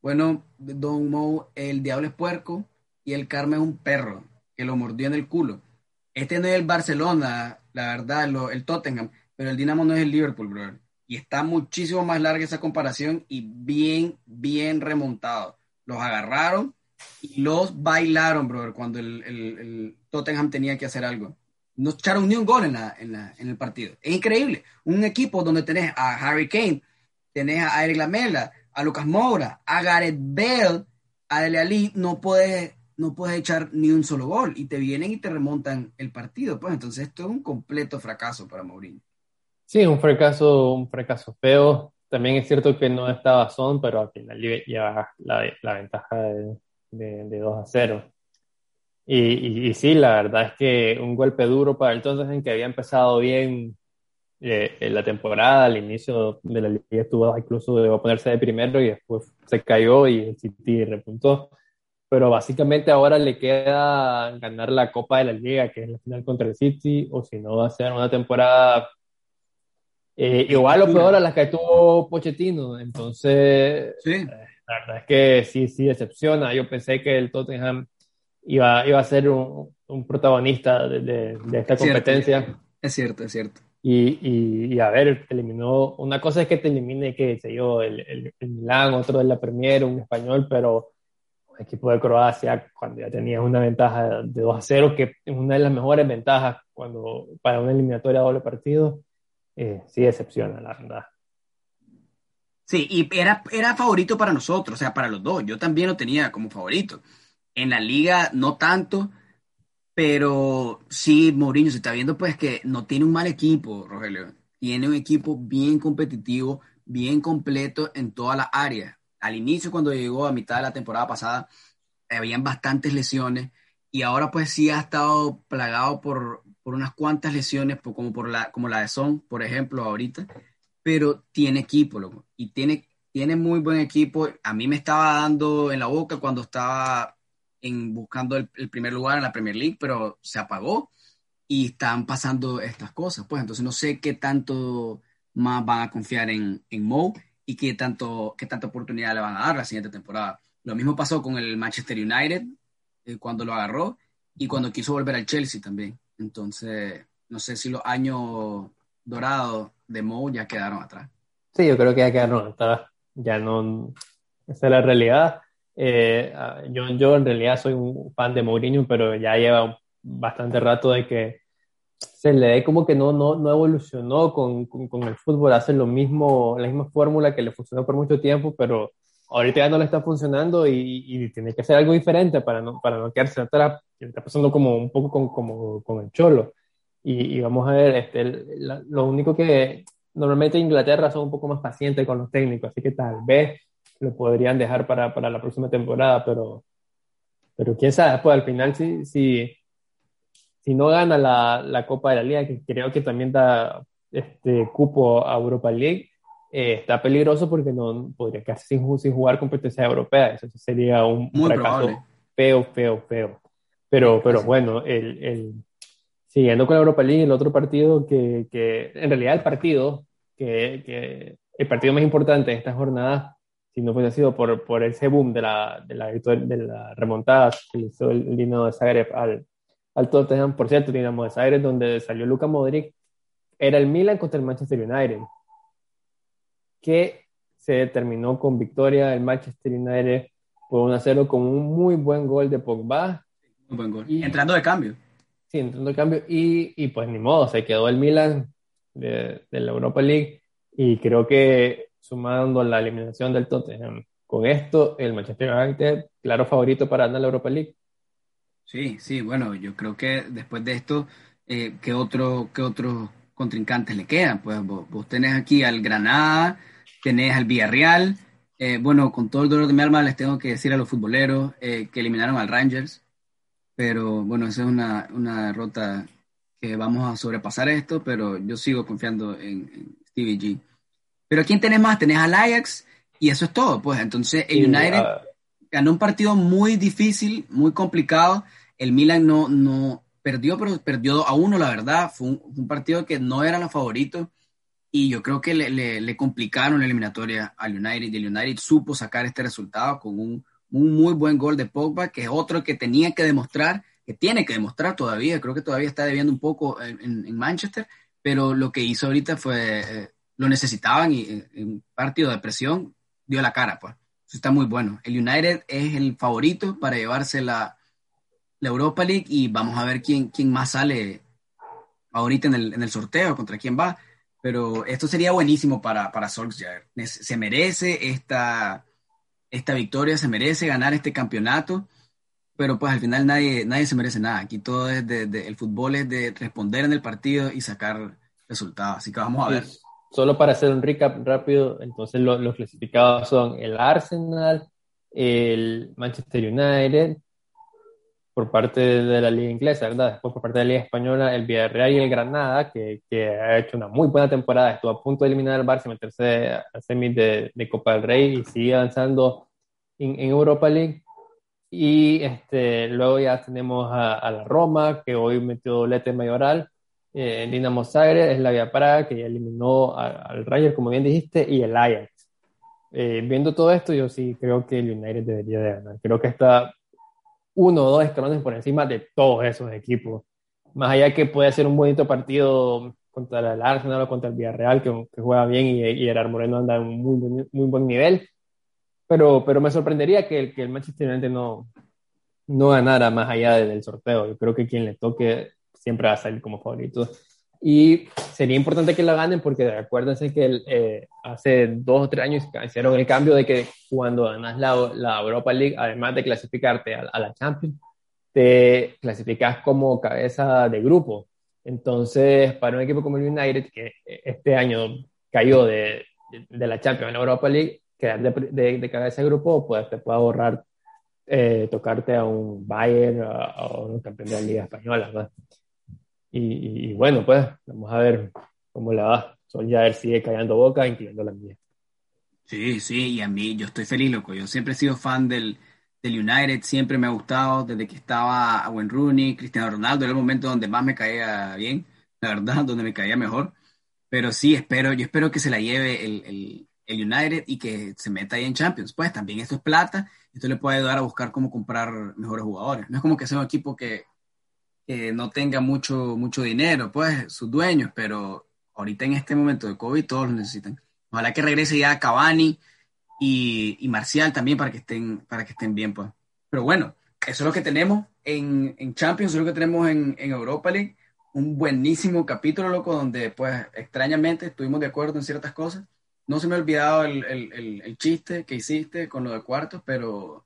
Bueno, Don Mo, el diablo es puerco y el Carmen es un perro que lo mordió en el culo. Este no es el Barcelona, la verdad, el Tottenham, pero el Dinamo no es el Liverpool, brother. Y está muchísimo más larga esa comparación y bien, bien remontado. Los agarraron y los bailaron, brother, cuando el, Tottenham tenía que hacer algo. No echaron ni un gol en, la, en, la, en el partido. Es increíble. Un equipo donde tenés a Harry Kane, tenés a Eric Lamela, a Lucas Moura, a Gareth Bale, a Dele Ali, no puedes, no puedes echar ni un solo gol y te vienen y te remontan el partido. Pues entonces esto es un completo fracaso para Mourinho. Sí, un fracaso, un fracaso feo. También es cierto que no estaba Son, pero al final lleva la, la ventaja de, de, 2 a 0. Y, y, sí, la verdad es que un golpe duro para el Tottenham que había empezado bien eh, en la temporada, al inicio de la liga estuvo incluso de ponerse de primero y después se cayó y el City repuntó. Pero básicamente ahora le queda ganar la Copa de la Liga, que es la final contra el City, o si no va a ser una temporada eh, igual o peor a las que tuvo Pochettino. Entonces, sí. La verdad es que sí, sí decepciona. Yo pensé que el Tottenham iba, iba a ser un, un protagonista de, de, esta competencia. Es cierto, es cierto. Y, y, a ver, eliminó. Una cosa es que te elimine, que sé yo, el, el, el Milán, otro de la Premier, un español, pero un equipo de Croacia, cuando ya tenías una ventaja de 2 a 0, que es una de las mejores ventajas cuando para una eliminatoria doble partido, eh, sí decepciona, la verdad. Sí, y era, era favorito para nosotros, o sea, para los dos. Yo también lo tenía como favorito. En la liga no tanto, pero sí, Mourinho se está viendo pues que no tiene un mal equipo, Rogelio. Tiene un equipo bien competitivo, bien completo en todas las áreas. Al inicio, cuando llegó a mitad de la temporada pasada, habían bastantes lesiones y ahora pues sí ha estado plagado por, por unas cuantas lesiones, como, por la, como la de Son, por ejemplo, ahorita pero tiene equipo, y tiene, tiene muy buen equipo. A mí me estaba dando en la boca cuando estaba en, buscando el, primer lugar en la Premier League, pero se apagó y están pasando estas cosas. Pues entonces no sé qué tanto más van a confiar en, en Mo y qué, tanto, qué tanta oportunidad le van a dar la siguiente temporada. Lo mismo pasó con el Manchester United eh, cuando lo agarró y cuando quiso volver al Chelsea también. Entonces, no sé si los años dorados de Mo ya quedaron atrás. Sí, yo creo que ya quedaron atrás. Ya no. Esa es la realidad. Eh, yo, yo en realidad soy un fan de Mourinho, pero ya lleva bastante rato de que se le ve como que no, no, no evolucionó con, con, el fútbol, hace lo mismo, la misma fórmula que le funcionó por mucho tiempo, pero ahorita ya no le está funcionando y, y tiene que hacer algo diferente para no, para no quedarse atrás. Está pasando como un poco con, como, con el Cholo. Y, vamos a ver, este, lo único que normalmente Inglaterra son un poco más pacientes con los técnicos, así que tal vez lo podrían dejar para, para la próxima temporada, pero, pero quién sabe, pues al final si, si, si no gana la, la, Copa de la Liga, que creo que también da este cupo a Europa League, eh, está peligroso porque no podría quedarse sin, sin jugar competencia europea, eso sería un fracaso feo, feo, feo. Pero, pero bueno, el, el siguiendo con la Europa League, el otro partido que, que en realidad el partido, que, que, el partido más importante de esta jornada, si no hubiese sido por, por ese boom de la, de la, de la remontada que hizo el, Dinamo de Zagreb al, al Tottenham, por cierto, Dinamo de Zagreb, donde salió Luka Modric, era el Milan contra el Manchester United, que se terminó con victoria el Manchester United por 1-0 con un muy buen gol de Pogba. Un buen gol. Y, entrando de cambio sí, entrando el cambio. Y, y, pues ni modo, se quedó el Milan de, de, la Europa League. Y creo que sumando la eliminación del Tottenham, con esto, el Manchester United, claro favorito para ganar la Europa League. Sí, sí, bueno, yo creo que después de esto, eh, ¿qué, otro, ¿qué otros contrincantes le quedan? Pues vos, tenés aquí al Granada, tenés al Villarreal. Eh, bueno, con todo el dolor de mi alma les tengo que decir a los futboleros eh, que eliminaron al Rangers. Pero bueno, esa es una, una derrota que vamos a sobrepasar esto, pero yo sigo confiando en, Stevie G. Pero ¿quién tenés más? Tenés al Ajax y eso es todo, pues. Entonces, el United ganó un partido muy difícil, muy complicado. El Milan no, no perdió, pero perdió a uno, la verdad. Fue un, partido que no era los favoritos y yo creo que le, complicaron la eliminatoria al United y el United supo sacar este resultado con un, muy buen gol de Pogba, que es otro que tenía que demostrar, que tiene que demostrar todavía, creo que todavía está debiendo un poco en, en, Manchester, pero lo que hizo ahorita fue, eh, lo necesitaban y en un partido de presión dio la cara, pues. está muy bueno. El United es el favorito para llevarse la, la Europa League y vamos a ver quién, quién más sale ahorita en el, en el sorteo, contra quién va. Pero esto sería buenísimo para, para Solskjaer. Se merece esta, esta victoria, se merece ganar este campeonato, pero pues al final nadie, nadie se merece nada. Aquí todo es de, el fútbol es de responder en el partido y sacar resultados. Así que vamos a ver. Solo para hacer un recap rápido, entonces los clasificados son el Arsenal, el Manchester United, por parte de la liga inglesa, ¿verdad? Después por parte de la liga española, el Villarreal y el Granada, que, que ha hecho una muy buena temporada, estuvo a punto de eliminar al Barça, meterse a semis de, de, Copa del Rey y sigue avanzando en, en, Europa League. Y este, luego ya tenemos a, la Roma, que hoy metió doblete mayoral, eh, Dinamo Zagreb, la Vía Praga, que ya eliminó al Rayo, como bien dijiste, y el Ajax. Eh, viendo todo esto, yo sí creo que el United debería de ganar. Creo que está uno o dos escalones por encima de todos esos equipos. Más allá que puede ser un bonito partido contra el Arsenal o contra el Villarreal, que, que juega bien y, y Gerard Moreno anda en un muy, muy buen nivel. Pero, pero me sorprendería que que el Manchester United no, no ganara más allá del sorteo. Yo creo que quien le toque siempre va a salir como favorito. Y sería importante que la ganen porque acuérdense que eh, hace dos o tres años hicieron el cambio de que cuando ganas la, la Europa League, además de clasificarte a, la Champions, te clasificas como cabeza de grupo. Entonces, para un equipo como el United, que este año cayó de, de, la Champions a la Europa League, quedar de, de, cabeza de grupo, pues te puede ahorrar eh, tocarte a un Bayern o a, un campeón de la Liga Española. ¿no? Y, bueno, pues vamos a ver cómo le va. ver sigue callando boca, incluyendo la mía. Sí, sí, y a mí yo estoy feliz, loco. Yo siempre he sido fan del, del United, siempre me ha gustado desde que estaba Wayne Rooney, Cristiano Ronaldo, era el momento donde más me caía bien, la verdad, [laughs] donde me caía mejor. Pero sí, espero, yo espero que se la lleve el, el, el United y que se meta ahí en Champions. Pues también esto es plata, esto le puede ayudar a buscar cómo comprar mejores jugadores. No es como que sea un equipo que, no tenga mucho, mucho dinero, pues, sus dueños, pero ahorita en este momento de COVID todos lo necesitan. Ojalá que regrese ya Cavani y, y Marcial también para que estén, para que estén bien, pues. Pero bueno, eso es lo que tenemos en, en Champions, eso es lo que tenemos en, en Europa League. Un buenísimo capítulo, loco, donde pues extrañamente estuvimos de acuerdo en ciertas cosas. No se me ha olvidado el, el, el, chiste que hiciste con lo de cuartos, pero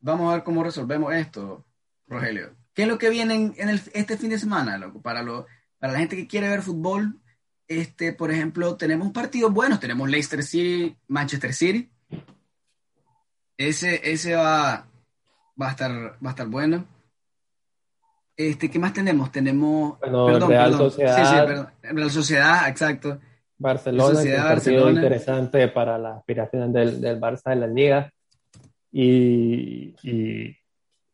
vamos a ver cómo resolvemos esto, Rogelio. ¿Qué es lo que viene en, este fin de semana, loco? Para, lo, para la gente que quiere ver fútbol, este, por ejemplo, tenemos partidos buenos. Tenemos Leicester City, Manchester City. Ese, ese va, va, a estar, va a estar bueno. Este, ¿Qué más tenemos? Tenemos. perdón, Real Sociedad. Sí, sí, perdón. Real Sociedad, exacto. Barcelona, Sociedad, un partido interesante para las aspiraciones del, del Barça en la Liga. Y, y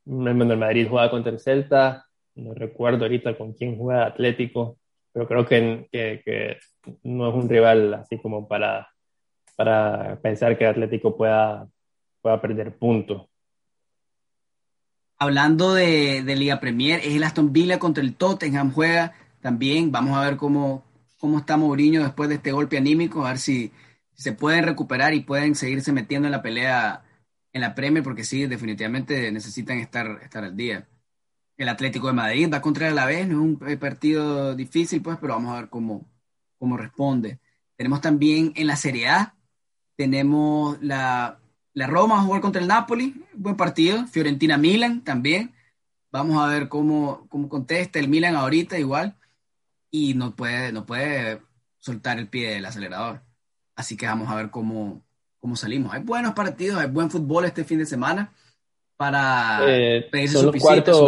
el Madrid juega contra el Celta, no recuerdo ahorita con quién juega Atlético, pero creo que, que, no es un rival así como para, para pensar que Atlético pueda, pueda perder puntos. Hablando de, de, Liga Premier, es el Aston Villa contra el Tottenham, juega también. Vamos a ver cómo, cómo está Mourinho después de este golpe anímico, a ver si se pueden recuperar y pueden seguirse metiendo en la pelea en la Premier porque sí, definitivamente necesitan estar, estar al día. El Atlético de Madrid va contra el Alavés, no es un eh, partido difícil, pues, pero vamos a ver cómo, cómo responde. Tenemos también en la Serie A, tenemos la, la Roma a jugar contra el Napoli, buen partido. Fiorentina-Milan también. Vamos a ver cómo, cómo contesta el Milan ahorita igual. Y no puede, no puede soltar el pie del acelerador. Así que vamos a ver cómo, cómo salimos. Hay buenos partidos, hay buen fútbol este fin de semana para eh, pedirse su pisita, su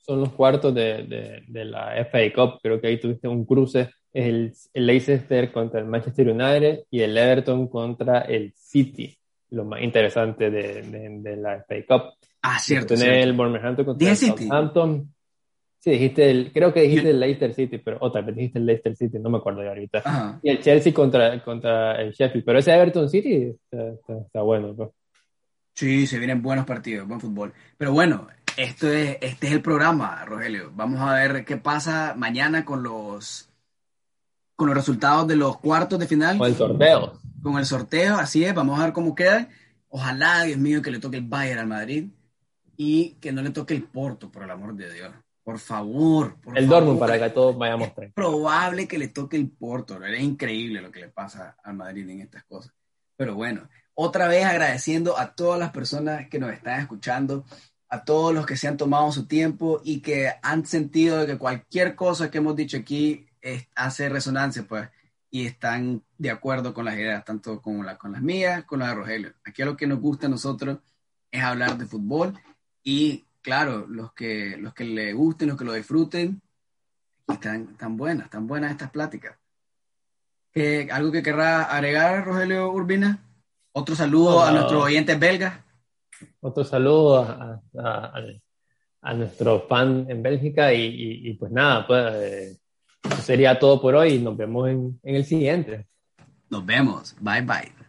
Son los cuartos de, de, la FA Cup, creo que ahí tuviste un cruce, el, el Leicester contra el Manchester United y el Everton contra el City. lo más interesante de, de, la FA Cup. Ah, cierto. Tener el Wolverhampton contra el Southampton. Sí, dijiste el, creo que dijiste el Leicester City, pero otra vez dijiste el Leicester City, no me acuerdo de ahorita. Y el Chelsea contra, contra el Sheffield, pero ese Everton City está, bueno. Pues. Sí, se vienen buenos partidos, buen fútbol. Pero bueno, esto es, este es el programa, Rogelio. Vamos a ver qué pasa mañana con los con los resultados de los cuartos de final. Con el sorteo. Con el sorteo, así es, vamos a ver cómo queda. Ojalá, Dios mío, que le toque el Bayern al Madrid y que no le toque el Porto, por el amor de Dios. Por favor. Por el Dortmund para que todos vayamos Es probable que le toque el Porto. Es increíble lo que le pasa al Madrid en estas cosas. Pero bueno, otra vez agradeciendo a todas las personas que nos están escuchando, a todos los que se han tomado su tiempo y que han sentido que cualquier cosa que hemos dicho aquí hace resonancia, pues, y están de acuerdo con las ideas, tanto con, la, con las mías, con las de Rogelio. Aquí lo que nos gusta a nosotros es hablar de fútbol y, claro, los que, los que le gusten, los que lo disfruten, están tan buenas, tan buenas estas pláticas. ¿Algo que querrá agregar, Rogelio Urbina? Otro saludo a nuestros oyentes belgas. Otro saludo a, a, nuestro fan en Bélgica y, pues nada, pues eh, sería todo por hoy. Nos vemos en, en el siguiente. Nos vemos. Bye bye.